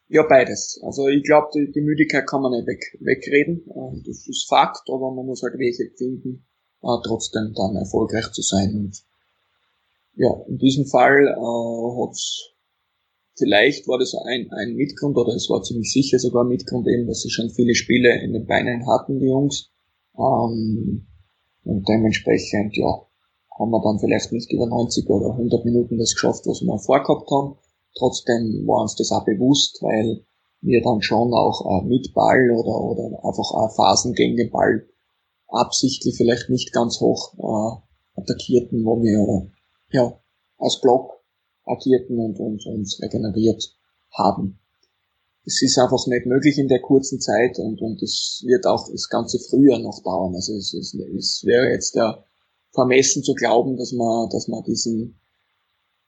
Ja, beides. Also ich glaube, die, die, Müdigkeit kann man nicht weg, wegreden. Das ist Fakt, aber man muss halt Wege finden, äh, trotzdem dann erfolgreich zu sein. Und ja, in diesem Fall äh, hat's vielleicht war das ein, ein Mitgrund oder es war ziemlich sicher sogar ein Mitgrund eben, dass sie schon viele Spiele in den Beinen hatten, die Jungs. Ähm, und dementsprechend, ja, haben wir dann vielleicht nicht über 90 oder 100 Minuten das geschafft, was wir vorgehabt haben. Trotzdem war uns das auch bewusst, weil wir dann schon auch äh, mit Ball oder, oder einfach auch Phasen gegen den Ball absichtlich vielleicht nicht ganz hoch äh, attackierten, wo wir ja als Block agierten und, und uns regeneriert haben es ist einfach nicht möglich in der kurzen Zeit und, und es wird auch das ganze Frühjahr noch dauern. Also es, es, es wäre jetzt ja vermessen zu glauben, dass man, dass man diesen,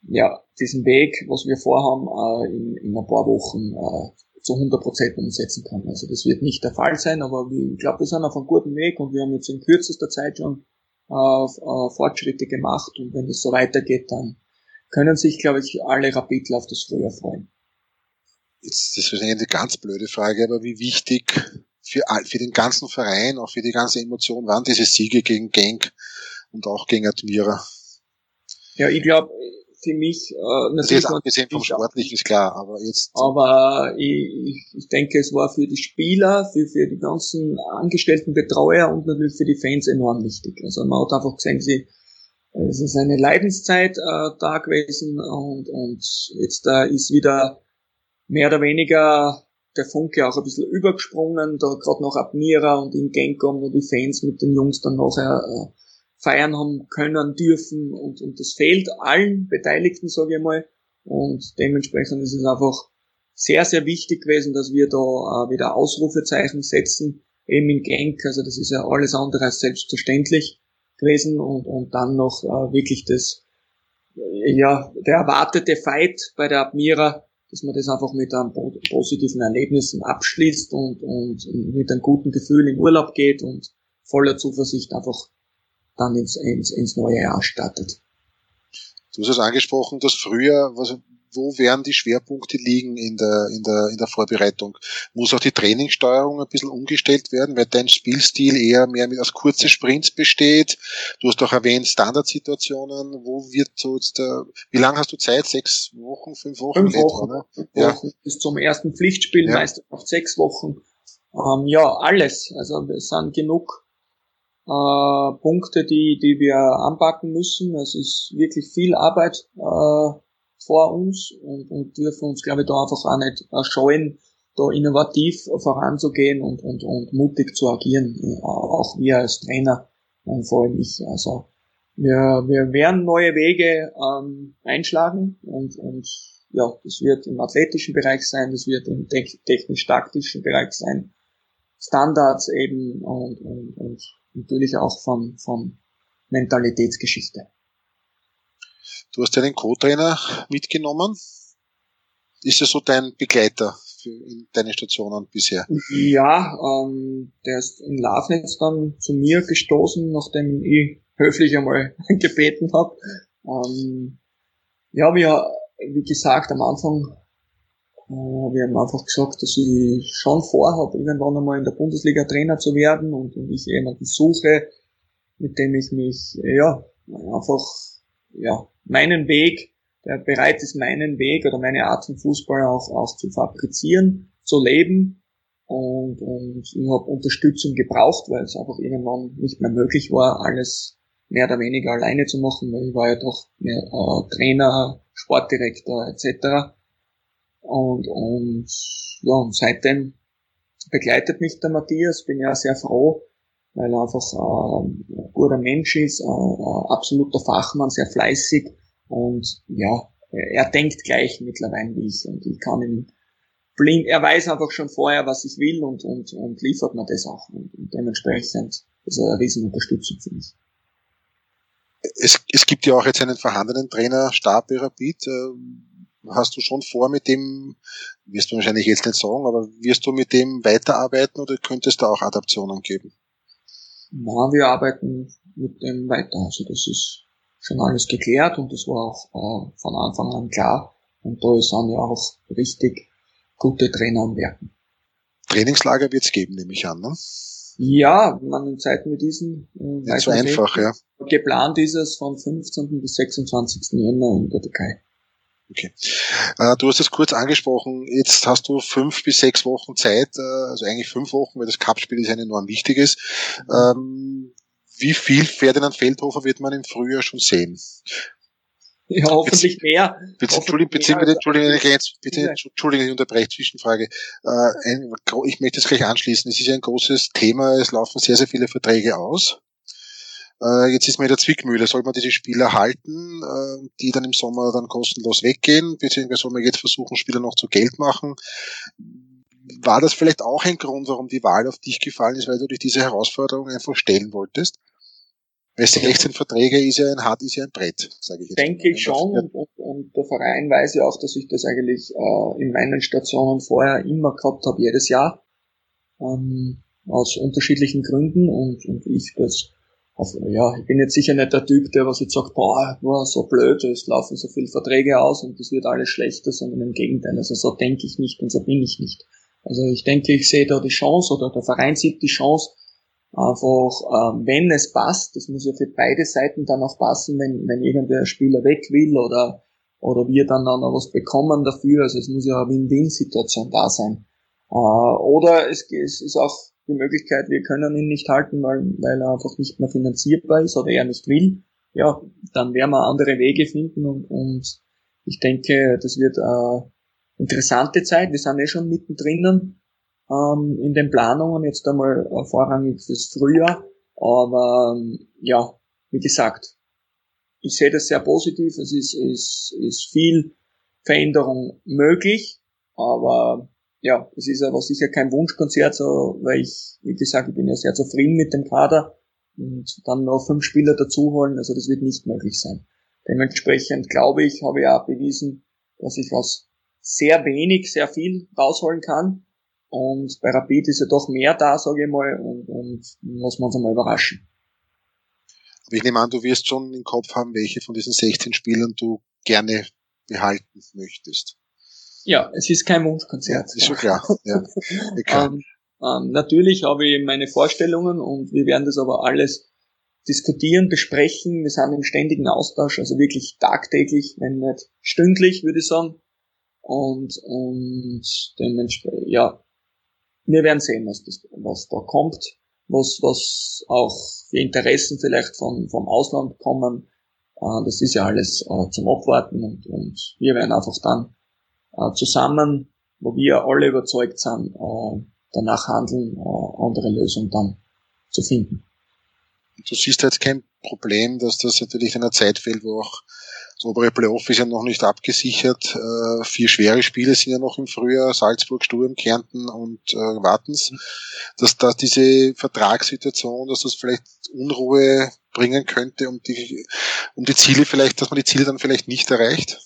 ja, diesen Weg, was wir vorhaben, äh, in, in ein paar Wochen äh, zu 100 Prozent umsetzen kann. Also das wird nicht der Fall sein, aber ich glaube, wir sind auf einem guten Weg und wir haben jetzt in kürzester Zeit schon äh, äh, Fortschritte gemacht und wenn es so weitergeht, dann können sich, glaube ich, alle Rapidler auf das Frühjahr freuen jetzt, das ist wahrscheinlich eine ganz blöde Frage, aber wie wichtig für, für den ganzen Verein, auch für die ganze Emotion waren diese Siege gegen Genk und auch gegen Admira? Ja, ich glaube, für mich äh, natürlich. Also abgesehen vom Sportlichen ist klar, aber jetzt. Aber ich, ich denke, es war für die Spieler, für, für die ganzen angestellten Betreuer und natürlich für die Fans enorm wichtig. Also man hat einfach gesehen, sie, es ist eine Leidenszeit äh, da gewesen und, und jetzt äh, ist wieder mehr oder weniger der Funke auch ein bisschen übergesprungen, da gerade noch Admira und in Genkom, wo die Fans mit den Jungs dann nachher äh, feiern haben können, dürfen und, und das fehlt allen Beteiligten, sage ich mal. Und dementsprechend ist es einfach sehr, sehr wichtig gewesen, dass wir da äh, wieder Ausrufezeichen setzen, eben in Genk, also das ist ja alles andere als selbstverständlich gewesen und, und dann noch äh, wirklich das, ja, der erwartete Fight bei der Admira, dass man das einfach mit einem positiven Erlebnissen abschließt und, und mit einem guten Gefühl in Urlaub geht und voller Zuversicht einfach dann ins, ins, ins neue Jahr startet. Du hast es angesprochen, das Frühjahr, was, wo werden die Schwerpunkte liegen in der, in der, in der Vorbereitung? Muss auch die Trainingssteuerung ein bisschen umgestellt werden, weil dein Spielstil eher mehr mit aus kurzen Sprints besteht? Du hast auch erwähnt Standardsituationen. Wo wird so jetzt, äh, wie lange hast du Zeit? Sechs Wochen, fünf Wochen? Fünf Wochen, etwa, ne? fünf Wochen bis zum ersten Pflichtspiel, ja. meistens noch sechs Wochen. Ähm, ja, alles. Also es sind genug äh, Punkte, die, die wir anpacken müssen. Es ist wirklich viel Arbeit äh, vor uns und, und dürfen uns, glaube ich, da einfach auch nicht scheuen, da innovativ voranzugehen und, und, und mutig zu agieren, äh, auch wir als Trainer und vor allem ich. Also wir, wir werden neue Wege ähm, einschlagen und, und ja, das wird im athletischen Bereich sein, das wird im technisch-taktischen Bereich sein, Standards eben und, und, und natürlich auch von, von Mentalitätsgeschichte. Du hast deinen Co-Trainer mitgenommen. Ist er so dein Begleiter für in deine Stationen bisher? Ja, ähm, der ist in Lafnitz dann zu mir gestoßen, nachdem ich höflich einmal gebeten habe. Ähm, ja, wir, wie gesagt, am Anfang äh, wir haben einfach gesagt, dass ich schon vorhabe, irgendwann einmal in der Bundesliga Trainer zu werden und, und ich jemanden suche, mit dem ich mich, ja, einfach, ja, meinen Weg, der bereit ist, meinen Weg oder meine Art von Fußball auch, auch zu fabrizieren, zu leben. Und, und ich habe Unterstützung gebraucht, weil es einfach irgendwann nicht mehr möglich war, alles mehr oder weniger alleine zu machen, ich war ja doch mehr, äh, Trainer, Sportdirektor etc. Und, und ja, und seitdem begleitet mich der Matthias, bin ja sehr froh, weil er einfach äh, ein guter Mensch ist, äh, absoluter Fachmann, sehr fleißig und ja, er denkt gleich mittlerweile wie ich und ich kann ihm blind, er weiß einfach schon vorher, was ich will und, und, und liefert mir das auch und, und dementsprechend ist er eine riesen Unterstützung für mich. Es, es gibt ja auch jetzt einen vorhandenen Trainer, Stab Rapid. Äh, hast du schon vor mit dem, wirst du wahrscheinlich jetzt nicht sagen, aber wirst du mit dem weiterarbeiten oder könntest du auch Adaptionen geben? Na, wir arbeiten mit dem weiter. Also das ist schon alles geklärt und das war auch äh, von Anfang an klar. Und da sind ja auch richtig gute Trainer am Werken. Trainingslager wird es geben, nehme ich an, ne? Ja, man in Zeiten wie diesen. Äh, Nicht so einfach, ja. Geplant ist es von 15. bis 26. Jänner in der Türkei. Okay. Äh, du hast es kurz angesprochen, jetzt hast du fünf bis sechs Wochen Zeit, äh, also eigentlich fünf Wochen, weil das Cup-Spiel ist ein enorm wichtiges. Ähm, wie viel Ferdinand Feldhofer wird man im Frühjahr schon sehen? Ja, hoffentlich mehr. Bitte, Entschuldigung, ich unterbreche Zwischenfrage. Äh, ich möchte es gleich anschließen. Es ist ein großes Thema. Es laufen sehr, sehr viele Verträge aus. Äh, jetzt ist man in der Zwickmühle. Soll man diese Spieler halten, äh, die dann im Sommer dann kostenlos weggehen, beziehungsweise soll man jetzt versuchen, Spieler noch zu Geld machen? War das vielleicht auch ein Grund, warum die Wahl auf dich gefallen ist, weil du dich diese Herausforderung einfach stellen wolltest? Weil 16 Verträge ist ja ein hart, ist ja ein Brett, sage ich jetzt. Denke ich schon und, und, und, der Verein weiß ja auch, dass ich das eigentlich äh, in meinen Stationen vorher immer gehabt habe, jedes Jahr. Ähm, aus unterschiedlichen Gründen und, und ich das auf, ja, ich bin jetzt sicher nicht der Typ, der was jetzt sagt, boah, war so blöd, es laufen so viele Verträge aus und es wird alles schlechter, sondern im Gegenteil. Also so denke ich nicht und so bin ich nicht. Also ich denke, ich sehe da die Chance oder der Verein sieht die Chance, einfach, äh, wenn es passt, das muss ja für beide Seiten dann auch passen, wenn, wenn irgendwer Spieler weg will oder, oder wir dann noch was bekommen dafür. Also es muss ja eine Win-Win-Situation da sein. Äh, oder es, es ist auch die Möglichkeit, wir können ihn nicht halten, weil, weil er einfach nicht mehr finanzierbar ist oder er nicht will, ja, dann werden wir andere Wege finden und, und ich denke, das wird eine interessante Zeit. Wir sind eh schon mittendrin ähm, in den Planungen, jetzt einmal vorrangig fürs Frühjahr. Aber ähm, ja, wie gesagt, ich sehe das sehr positiv. Es ist, ist, ist viel Veränderung möglich, aber ja, es ist aber sicher kein Wunschkonzert, so, weil ich, wie gesagt, ich bin ja sehr zufrieden mit dem Kader und dann noch fünf Spieler dazuholen, also das wird nicht möglich sein. Dementsprechend glaube ich, habe ich auch bewiesen, dass ich aus sehr wenig sehr viel rausholen kann. Und bei Rapid ist ja doch mehr da, sage ich mal, und, und lassen wir uns einmal überraschen. Aber ich nehme an, du wirst schon im Kopf haben, welche von diesen 16 Spielern du gerne behalten möchtest? Ja, es ist kein Wunschkonzert. Ja, ist schon klar. Ja. ähm, ähm, natürlich habe ich meine Vorstellungen und wir werden das aber alles diskutieren, besprechen. Wir sind im ständigen Austausch, also wirklich tagtäglich, wenn nicht stündlich, würde ich sagen. Und, und dementsprechend, ja, wir werden sehen, was, das, was da kommt, was, was auch für Interessen vielleicht von, vom Ausland kommen. Äh, das ist ja alles äh, zum Abwarten und, und wir werden einfach dann äh, zusammen, wo wir alle überzeugt sind, äh, danach handeln, äh, andere Lösungen dann zu finden. Du siehst jetzt kein Problem, dass das natürlich in einer Zeit fällt, wo auch das obere Playoff ist ja noch nicht abgesichert. Äh, vier schwere Spiele sind ja noch im Frühjahr, Salzburg, Sturm, Kärnten und äh, Wartens. Dass da diese Vertragssituation, dass das vielleicht Unruhe bringen könnte, um die, um die Ziele vielleicht, dass man die Ziele dann vielleicht nicht erreicht?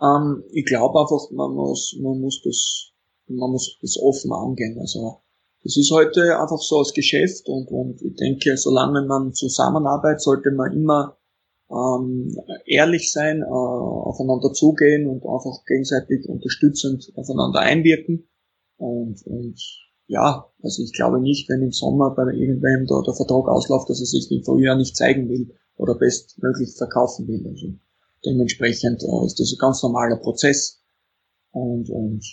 Ähm, ich glaube einfach, man muss, man muss das, man muss das offen angehen. Also das ist heute einfach so als Geschäft und, und ich denke, solange man zusammenarbeitet, sollte man immer ähm, ehrlich sein, äh, aufeinander zugehen und einfach gegenseitig unterstützend aufeinander einwirken. Und, und ja, also ich glaube nicht, wenn im Sommer bei irgendwem da der Vertrag ausläuft, dass er sich im Frühjahr nicht zeigen will oder bestmöglich verkaufen will. Also dementsprechend äh, ist das ein ganz normaler Prozess und, und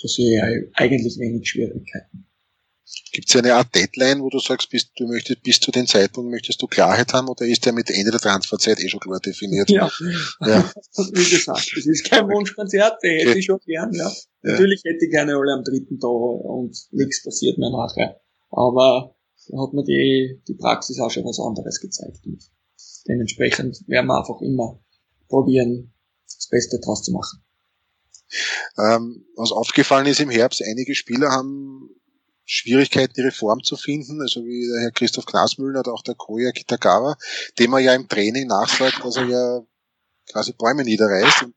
da sehe ich eigentlich wenig Schwierigkeiten. Gibt es eine Art Deadline, wo du sagst, bis, du möchtest, bis zu dem Zeitpunkt möchtest du Klarheit haben oder ist der mit Ende der Transferzeit eh schon klar definiert? Ja, ja. wie gesagt, das ist kein Wunschkonzert, den hätte okay. ich schon gern, ja. ja. Natürlich hätte ich gerne alle am dritten Tag und nichts passiert mehr nachher. Aber da hat mir die, die Praxis auch schon was anderes gezeigt. Und dementsprechend werden wir einfach immer probieren, das Beste draus zu machen. Ähm, was aufgefallen ist im Herbst, einige Spieler haben Schwierigkeiten, die Reform zu finden, also wie der Herr Christoph Knasmüller oder auch der Koya Kitagawa, dem er ja im Training nachsagt, dass er ja quasi Bäume niederreißt und,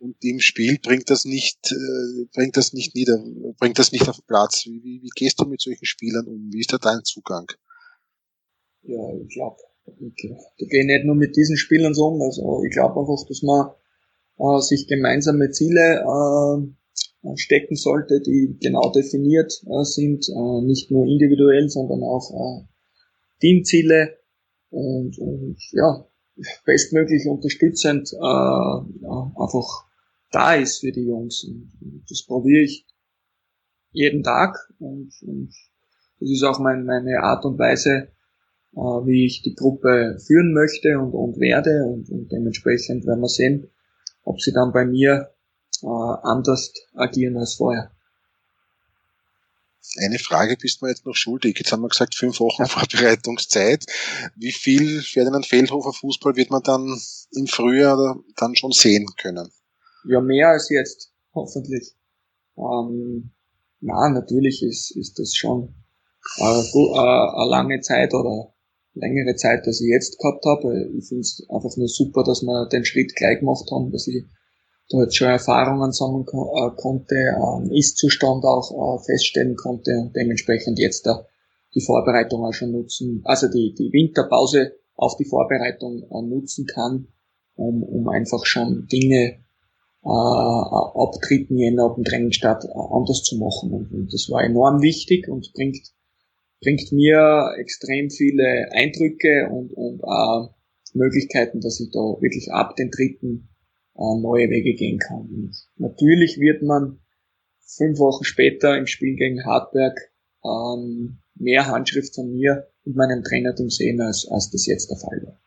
und im Spiel bringt das nicht, äh, bringt das nicht nieder, bringt das nicht auf den Platz. Wie, wie, wie gehst du mit solchen Spielern um? Wie ist da dein Zugang? Ja, ich glaube, da gehe nicht nur mit diesen Spielern so um, also ich glaube einfach, dass man äh, sich gemeinsame Ziele äh, stecken sollte, die genau definiert äh, sind, äh, nicht nur individuell, sondern auch äh, Teamziele. Und, und ja, bestmöglich unterstützend äh, ja, einfach da ist für die Jungs. Und, und das probiere ich jeden Tag. Und, und das ist auch mein, meine Art und Weise, äh, wie ich die Gruppe führen möchte und, und werde und, und dementsprechend werden wir sehen, ob sie dann bei mir äh, anders agieren als vorher. Eine Frage bist du mir jetzt noch schuldig. Jetzt haben wir gesagt, fünf Wochen Vorbereitungszeit. Wie viel Ferdinand Feldhofer Fußball wird man dann im Frühjahr dann schon sehen können? Ja, mehr als jetzt, hoffentlich. Ähm, na, natürlich ist, ist das schon äh, äh, eine lange Zeit oder längere Zeit, als ich jetzt gehabt habe. Ich finde es einfach nur super, dass wir den Schritt gleich gemacht haben, dass ich dort schon Erfahrungen sammeln ko äh, konnte, ähm, Ist-Zustand auch äh, feststellen konnte und dementsprechend jetzt da die Vorbereitung auch schon nutzen, also die, die Winterpause auf die Vorbereitung äh, nutzen kann, um, um einfach schon Dinge äh, abtreten, je nach dem Trainingsstart äh, anders zu machen. Und, und das war enorm wichtig und bringt, bringt mir extrem viele Eindrücke und, und äh, Möglichkeiten, dass ich da wirklich ab den dritten äh, neue Wege gehen kann. Und natürlich wird man fünf Wochen später im Spiel gegen Hartberg ähm, mehr Handschrift von mir und meinem Trainerteam sehen, als, als das jetzt der Fall war.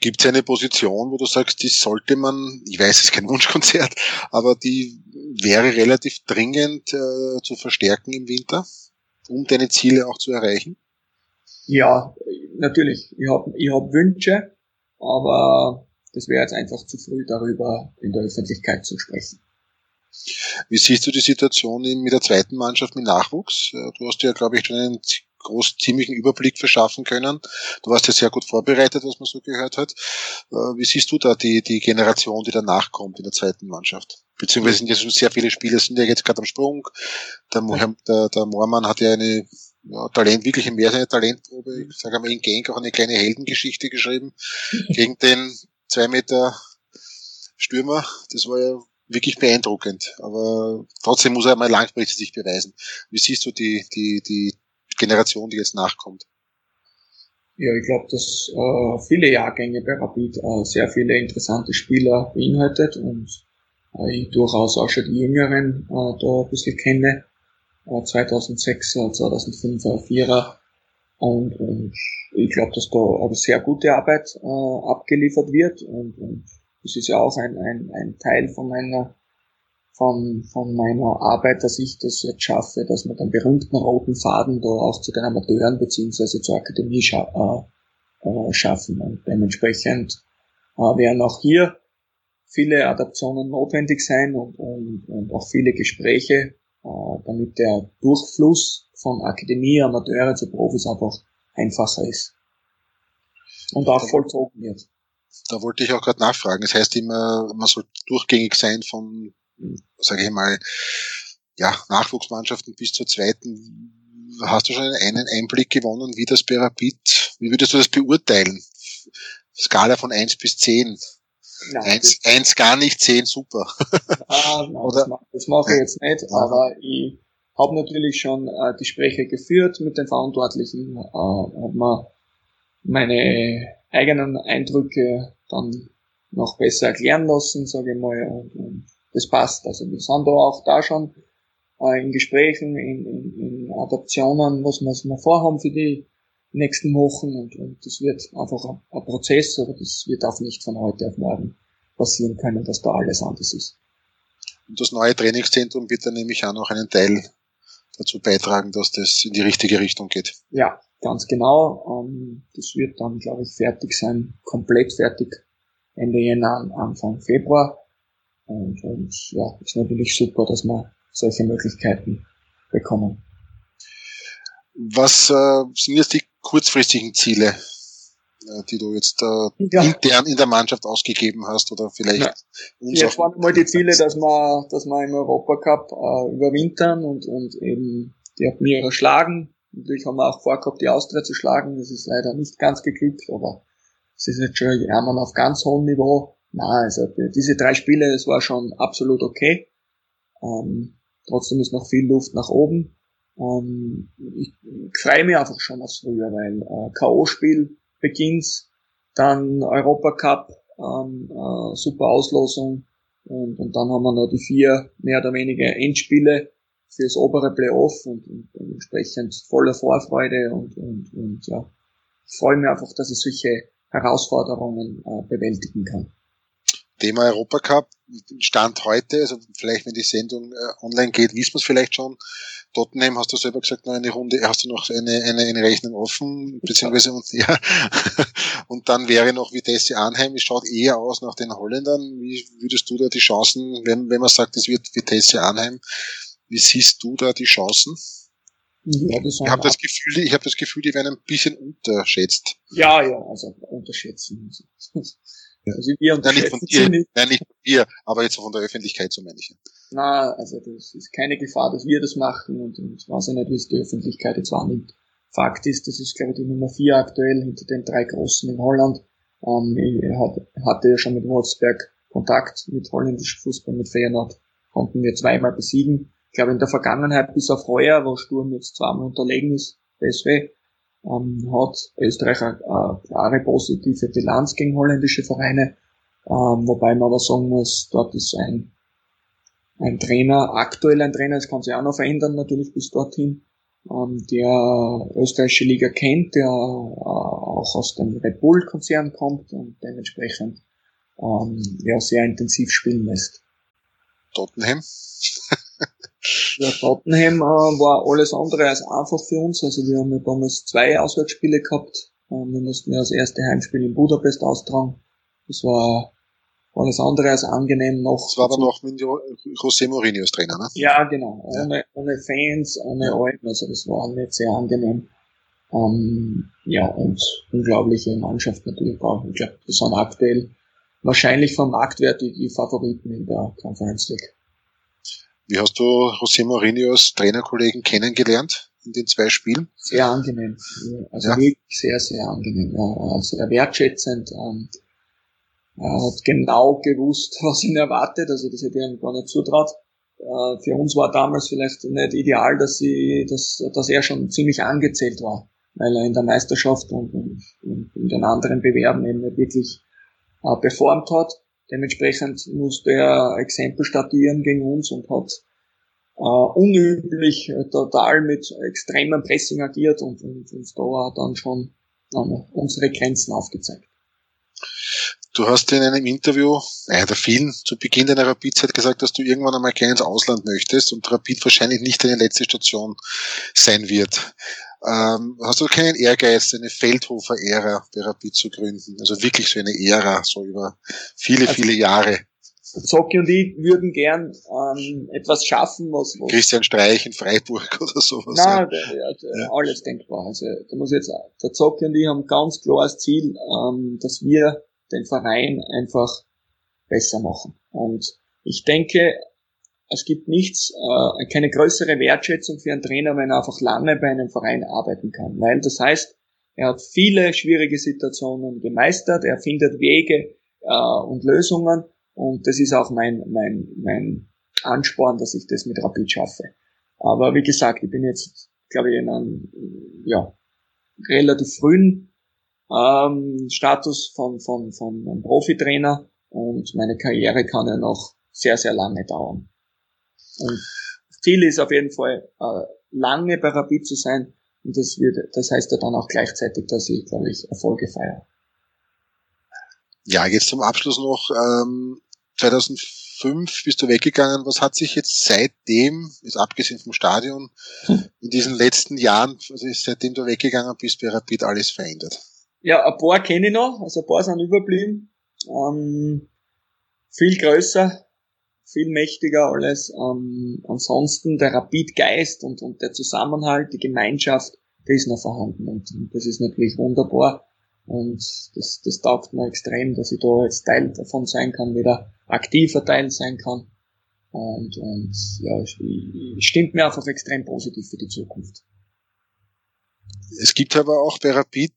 Gibt es eine Position, wo du sagst, die sollte man, ich weiß, es ist kein Wunschkonzert, aber die wäre relativ dringend äh, zu verstärken im Winter, um deine Ziele auch zu erreichen? Ja, natürlich. Ich habe ich hab Wünsche, aber das wäre jetzt einfach zu früh darüber in der Öffentlichkeit zu sprechen. Wie siehst du die Situation mit der zweiten Mannschaft mit Nachwuchs? Du hast ja, glaube ich, schon einen groß, ziemlichen Überblick verschaffen können. Du warst ja sehr gut vorbereitet, was man so gehört hat. Äh, wie siehst du da die, die Generation, die danach kommt in der zweiten Mannschaft? Beziehungsweise sind ja schon sehr viele Spieler, sind ja jetzt gerade am Sprung. Der, der, der Moormann hat ja eine ja, Talent, wirklich mehr als eine Talentprobe. Ich sage mal, in Genk auch eine kleine Heldengeschichte geschrieben. gegen den zwei Meter Stürmer. Das war ja wirklich beeindruckend. Aber trotzdem muss er mal langfristig sich beweisen. Wie siehst du die, die, die Generation, die jetzt nachkommt? Ja, ich glaube, dass äh, viele Jahrgänge bei Rapid äh, sehr viele interessante Spieler beinhaltet und äh, ich durchaus auch schon die Jüngeren äh, da ein bisschen kenne. Äh, 2006er, 2005er, 4er. Und, und ich glaube, dass da eine sehr gute Arbeit äh, abgeliefert wird und, und das ist ja auch ein, ein, ein Teil von meiner, von, von meiner Arbeit, dass ich das jetzt schaffe, dass wir den berühmten roten Faden da auch zu den Amateuren beziehungsweise zur Akademie scha äh, äh, schaffen. Und dementsprechend äh, werden auch hier viele Adaptionen notwendig sein und, und, und auch viele Gespräche, äh, damit der Durchfluss von Akademie, Amateure zu Profis einfach einfacher ist. Und auch vollzogen wird da wollte ich auch gerade nachfragen. Das heißt immer, man soll durchgängig sein von, sage ich mal, ja, Nachwuchsmannschaften bis zur zweiten. Hast du schon einen Einblick gewonnen, wie das bei Rapid, wie würdest du das beurteilen? Skala von eins bis zehn. Nein, eins, eins gar nicht, zehn super. Ah, nein, Oder? Das mache ich jetzt nicht, aber ich habe natürlich schon äh, Gespräche geführt mit den Verantwortlichen, äh, habe mir meine eigenen Eindrücke dann noch besser erklären lassen, sage ich mal, und, und das passt. Also wir sind da auch da schon äh, in Gesprächen, in, in, in Adaptionen, was wir, was wir vorhaben für die nächsten Wochen und, und das wird einfach ein, ein Prozess, aber das wird auch nicht von heute auf morgen passieren können, dass da alles anders ist. Und das neue Trainingszentrum wird dann nämlich auch noch einen Teil dazu beitragen, dass das in die richtige Richtung geht. Ja, ganz genau. Ähm, das wird dann, glaube ich, fertig sein, komplett fertig Ende Jänner, Anfang Februar. Und, und ja, ist natürlich super, dass wir solche Möglichkeiten bekommen. Was äh, sind jetzt die kurzfristigen Ziele, äh, die du jetzt äh, ja. intern in der Mannschaft ausgegeben hast oder vielleicht ja. uns Jetzt waren mal die Ziele, dass wir, dass wir im Europacup äh, überwintern und, und eben die Admira schlagen. Natürlich haben wir auch vorgehabt, die Austria zu schlagen. Das ist leider nicht ganz geglückt, aber es ist jetzt schon Jammern auf ganz hohem Niveau. Na, also diese drei Spiele, das war schon absolut okay. Ähm, trotzdem ist noch viel Luft nach oben. Ähm, ich, freue mich einfach schon aufs Frühjahr, weil äh, K.O.-Spiel beginnt, dann Europacup, ähm, äh, super Auslosung und, und dann haben wir noch die vier mehr oder weniger Endspiele fürs obere Playoff und, und dementsprechend voller Vorfreude und, und, und ja, ich freue mich einfach, dass ich solche Herausforderungen äh, bewältigen kann. Thema Europacup, Stand heute, also vielleicht wenn die Sendung äh, online geht, wissen wir es vielleicht schon. Tottenham, hast du selber gesagt, noch eine Runde, hast du noch eine, eine, eine Rechnung offen, beziehungsweise und, ja. und dann wäre noch Vitesse Arnheim, es schaut eher aus nach den Holländern. Wie würdest du da die Chancen, wenn, wenn man sagt, es wird Vitesse Arnheim, wie siehst du da die Chancen? Ja, ich habe das Gefühl, ich habe das Gefühl, die werden ein bisschen unterschätzt. Ja, ja, also unterschätzen. Also wir unterschätzen nein, nicht von dir, nicht. Nein, nicht von dir, aber jetzt von der Öffentlichkeit, so meine ich. Na, also das ist keine Gefahr, dass wir das machen und ich weiß ja nicht, wie es die Öffentlichkeit jetzt wahrnimmt. Fakt ist, das ist glaube ich die Nummer vier aktuell hinter den drei Großen in Holland. Ähm, ich hatte ja schon mit Wolfsberg Kontakt mit holländischem Fußball, mit Feyenoord, konnten wir zweimal besiegen ich glaube in der Vergangenheit bis auf heuer, wo Sturm jetzt zweimal unterlegen ist, PSW, ähm, hat Österreich eine, klare positive Bilanz gegen holländische Vereine, ähm, wobei man aber sagen muss, dort ist ein, ein Trainer, aktuell ein Trainer, das kann sich auch noch verändern natürlich bis dorthin, ähm, der österreichische Liga kennt, der äh, auch aus dem Red Bull-Konzern kommt und dementsprechend ähm, ja, sehr intensiv spielen lässt. Tottenham? Ja, Tottenham äh, war alles andere als einfach für uns. Also wir haben ja damals zwei Auswärtsspiele gehabt. Ähm, wir mussten ja das erste Heimspiel in Budapest austragen. Das war alles andere als angenehm noch. Das war dann noch mit José Mourinho als Trainer, ne? Ja, genau. Ohne, ja. ohne Fans, ohne ja. allem. Also das war nicht sehr angenehm. Ähm, ja, und unglaubliche Mannschaft natürlich auch. Ich glaube, das sind aktuell wahrscheinlich vom Marktwert die, die Favoriten in der Conference League. Wie hast du José Mourinho als Trainerkollegen kennengelernt in den zwei Spielen? Sehr angenehm. Also ja. wirklich sehr, sehr angenehm. Ja, sehr wertschätzend. Und Er hat genau gewusst, was ihn erwartet, also das hätte ich ihm gar nicht zutraut. Äh, für uns war damals vielleicht nicht ideal, dass, sie, dass, dass er schon ziemlich angezählt war, weil er in der Meisterschaft und, und, und in den anderen Bewerben eben nicht wirklich äh, performt hat. Dementsprechend musste er Exempel statuieren gegen uns und hat äh, unüblich äh, total mit extremem Pressing agiert und, und uns da dann schon äh, unsere Grenzen aufgezeigt. Du hast in einem Interview, einer der vielen, zu Beginn deiner Rapid-Zeit gesagt, dass du irgendwann einmal gerne ins Ausland möchtest und Rapid wahrscheinlich nicht deine letzte Station sein wird. Ähm, hast du keinen Ehrgeiz, eine Feldhofer-Ära bei Rapid zu gründen? Also wirklich so eine Ära, so über viele, also, viele Jahre. Zocki und ich würden gern ähm, etwas schaffen, was, was Christian Streich in Freiburg oder sowas. Nein, ja. ja. alles denkbar. Also da muss jetzt der Zocki und ich haben ganz klares Ziel, ähm, dass wir den Verein einfach besser machen. Und ich denke, es gibt nichts, äh, keine größere Wertschätzung für einen Trainer, wenn er einfach lange bei einem Verein arbeiten kann. Weil das heißt, er hat viele schwierige Situationen gemeistert, er findet Wege äh, und Lösungen und das ist auch mein, mein, mein Ansporn, dass ich das mit Rapid schaffe. Aber wie gesagt, ich bin jetzt, glaube ich, in einem ja, relativ frühen ähm, Status von, von, von einem Profitrainer und meine Karriere kann ja noch sehr, sehr lange dauern. Und das Ziel ist auf jeden Fall, äh, lange bei Rapid zu sein und das wird, das heißt ja dann auch gleichzeitig, dass ich, glaube ich, Erfolge feiere. Ja, jetzt zum Abschluss noch, ähm, 2005 bist du weggegangen. Was hat sich jetzt seitdem, jetzt abgesehen vom Stadion, in diesen letzten Jahren, also seitdem du weggegangen bist, bei Rapid alles verändert? Ja, ein paar kenne ich noch, also ein paar sind überblieben. Ähm, viel größer, viel mächtiger alles. Ähm, ansonsten der Rapid-Geist und, und der Zusammenhalt, die Gemeinschaft, der ist noch vorhanden und, und das ist natürlich wunderbar. Und das, das taugt mir extrem, dass ich da jetzt Teil davon sein kann, wieder aktiver Teil sein kann. Und, und ja, stimmt mir einfach extrem positiv für die Zukunft. Es gibt aber auch bei Rapid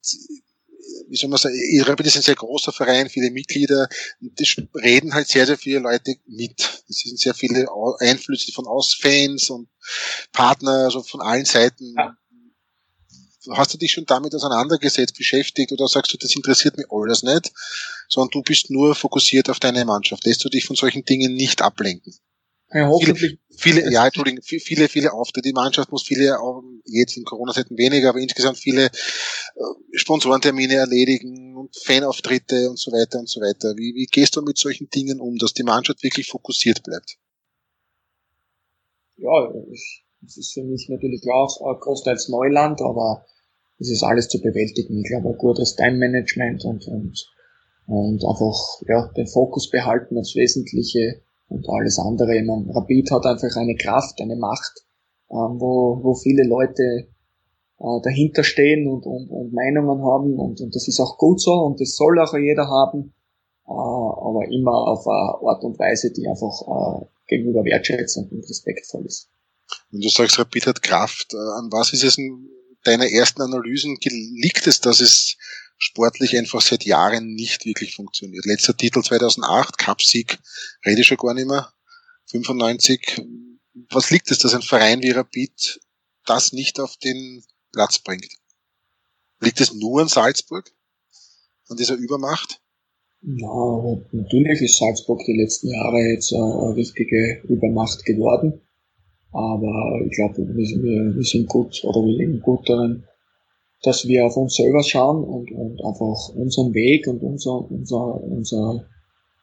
wie soll man sagen, Rapid ist ein sehr großer Verein, viele Mitglieder, das reden halt sehr, sehr viele Leute mit. Es sind sehr viele Einflüsse von aus Fans und Partner, also von allen Seiten. Ja. Hast du dich schon damit auseinandergesetzt, beschäftigt oder sagst du, das interessiert mich alles nicht, sondern du bist nur fokussiert auf deine Mannschaft? Lässt du dich von solchen Dingen nicht ablenken? Ja, hoffentlich. Viele, viele, ja, Entschuldigung, viele, viele Auftritte. Die Mannschaft muss viele, jetzt in Corona-Zeiten weniger, aber insgesamt viele Sponsorentermine erledigen und Fanauftritte und so weiter und so weiter. Wie, wie gehst du mit solchen Dingen um, dass die Mannschaft wirklich fokussiert bleibt? Ja, das ist für mich natürlich auch großteils Neuland, aber es ist alles zu bewältigen. Ich glaube, ein gutes Time-Management und, und, und einfach, ja, den Fokus behalten aufs Wesentliche und alles andere. Ich Rapid hat einfach eine Kraft, eine Macht, ähm, wo, wo viele Leute äh, dahinter stehen und, und, und Meinungen haben und, und das ist auch gut so und das soll auch jeder haben, äh, aber immer auf eine Art und Weise, die einfach äh, gegenüber wertschätzend und respektvoll ist. Wenn du sagst, Rapid hat Kraft, äh, an was ist es in deiner ersten Analysen, liegt es, dass es sportlich einfach seit Jahren nicht wirklich funktioniert. Letzter Titel 2008, Cupsieg, rede ich schon gar nicht mehr. 95. Was liegt es, dass ein Verein wie Rapid das nicht auf den Platz bringt? Liegt es nur an Salzburg? An dieser Übermacht? Ja, natürlich ist Salzburg die letzten Jahre jetzt eine richtige Übermacht geworden. Aber ich glaube, wir, sind gut oder wir leben gut darin, dass wir auf uns selber schauen und, und einfach unseren Weg und unser, unser, unser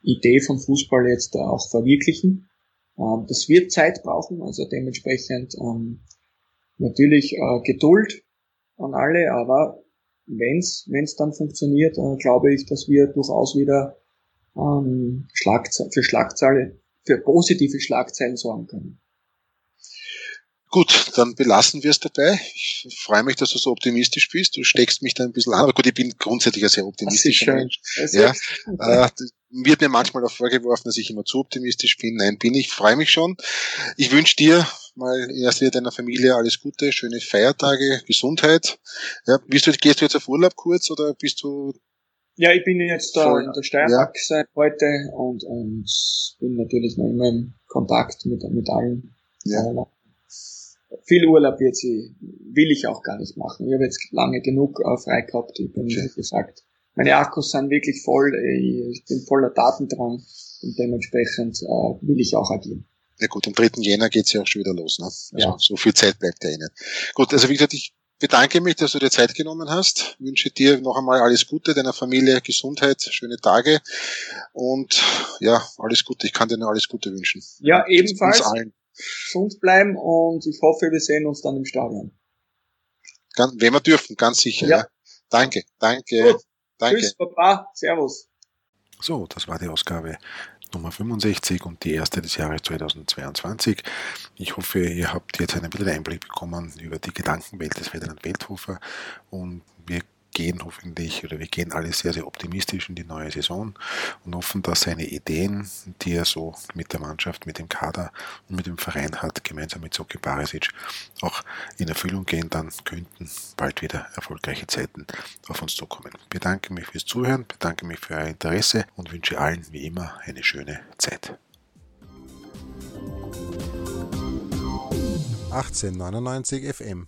Idee von Fußball jetzt auch verwirklichen. Ähm, das wird Zeit brauchen, also dementsprechend ähm, natürlich äh, Geduld an alle, aber wenn's wenn's dann funktioniert, äh, glaube ich, dass wir durchaus wieder ähm, Schlagze für Schlagzeilen, für positive Schlagzeilen sorgen können. Gut, dann belassen wir es dabei. Ich freue mich, dass du so optimistisch bist. Du steckst mich da ein bisschen an. Aber gut, ich bin grundsätzlich ein sehr optimistischer Mensch. Ja, äh, wird mir manchmal auch vorgeworfen, dass ich immer zu optimistisch bin. Nein, bin ich. Freue mich schon. Ich wünsche dir mal erst wieder deiner Familie alles Gute, schöne Feiertage, Gesundheit. Ja, bist du, gehst du jetzt auf Urlaub kurz oder bist du Ja, ich bin jetzt da in der Steiermark ja. seit heute und, und bin natürlich noch immer im Kontakt mit, mit allen. Ja. Viel Urlaub jetzt will ich auch gar nicht machen. Ich habe jetzt lange genug frei gehabt. Ich bin, wie gesagt, meine Akkus sind wirklich voll. Ich bin voller Datendrang und dementsprechend äh, will ich auch agieren. Ja gut, am 3. Jänner geht's ja auch schon wieder los. Ne? Also ja. so viel Zeit bleibt ja eh nicht. Gut, also wie gesagt, ich bedanke mich, dass du dir Zeit genommen hast. Ich wünsche dir noch einmal alles Gute, deiner Familie Gesundheit, schöne Tage und ja, alles Gute. Ich kann dir nur alles Gute wünschen. Ja, ebenfalls. Uns allen. Gesund bleiben und ich hoffe, wir sehen uns dann im Stadion. Ganz, wenn wir dürfen, ganz sicher. Ja. ja. Danke, danke, Gut. danke. Tschüss, Papa, Servus. So, das war die Ausgabe Nummer 65 und die erste des Jahres 2022. Ich hoffe, ihr habt jetzt einen bisschen Einblick bekommen über die Gedankenwelt des Ferdinand Welthofer und wir gehen hoffentlich oder wir gehen alle sehr, sehr optimistisch in die neue Saison und hoffen, dass seine Ideen, die er so mit der Mannschaft, mit dem Kader und mit dem Verein hat, gemeinsam mit Soki Barisic, auch in Erfüllung gehen, dann könnten bald wieder erfolgreiche Zeiten auf uns zukommen. Ich bedanke mich fürs Zuhören, bedanke mich für euer Interesse und wünsche allen wie immer eine schöne Zeit. 1899 FM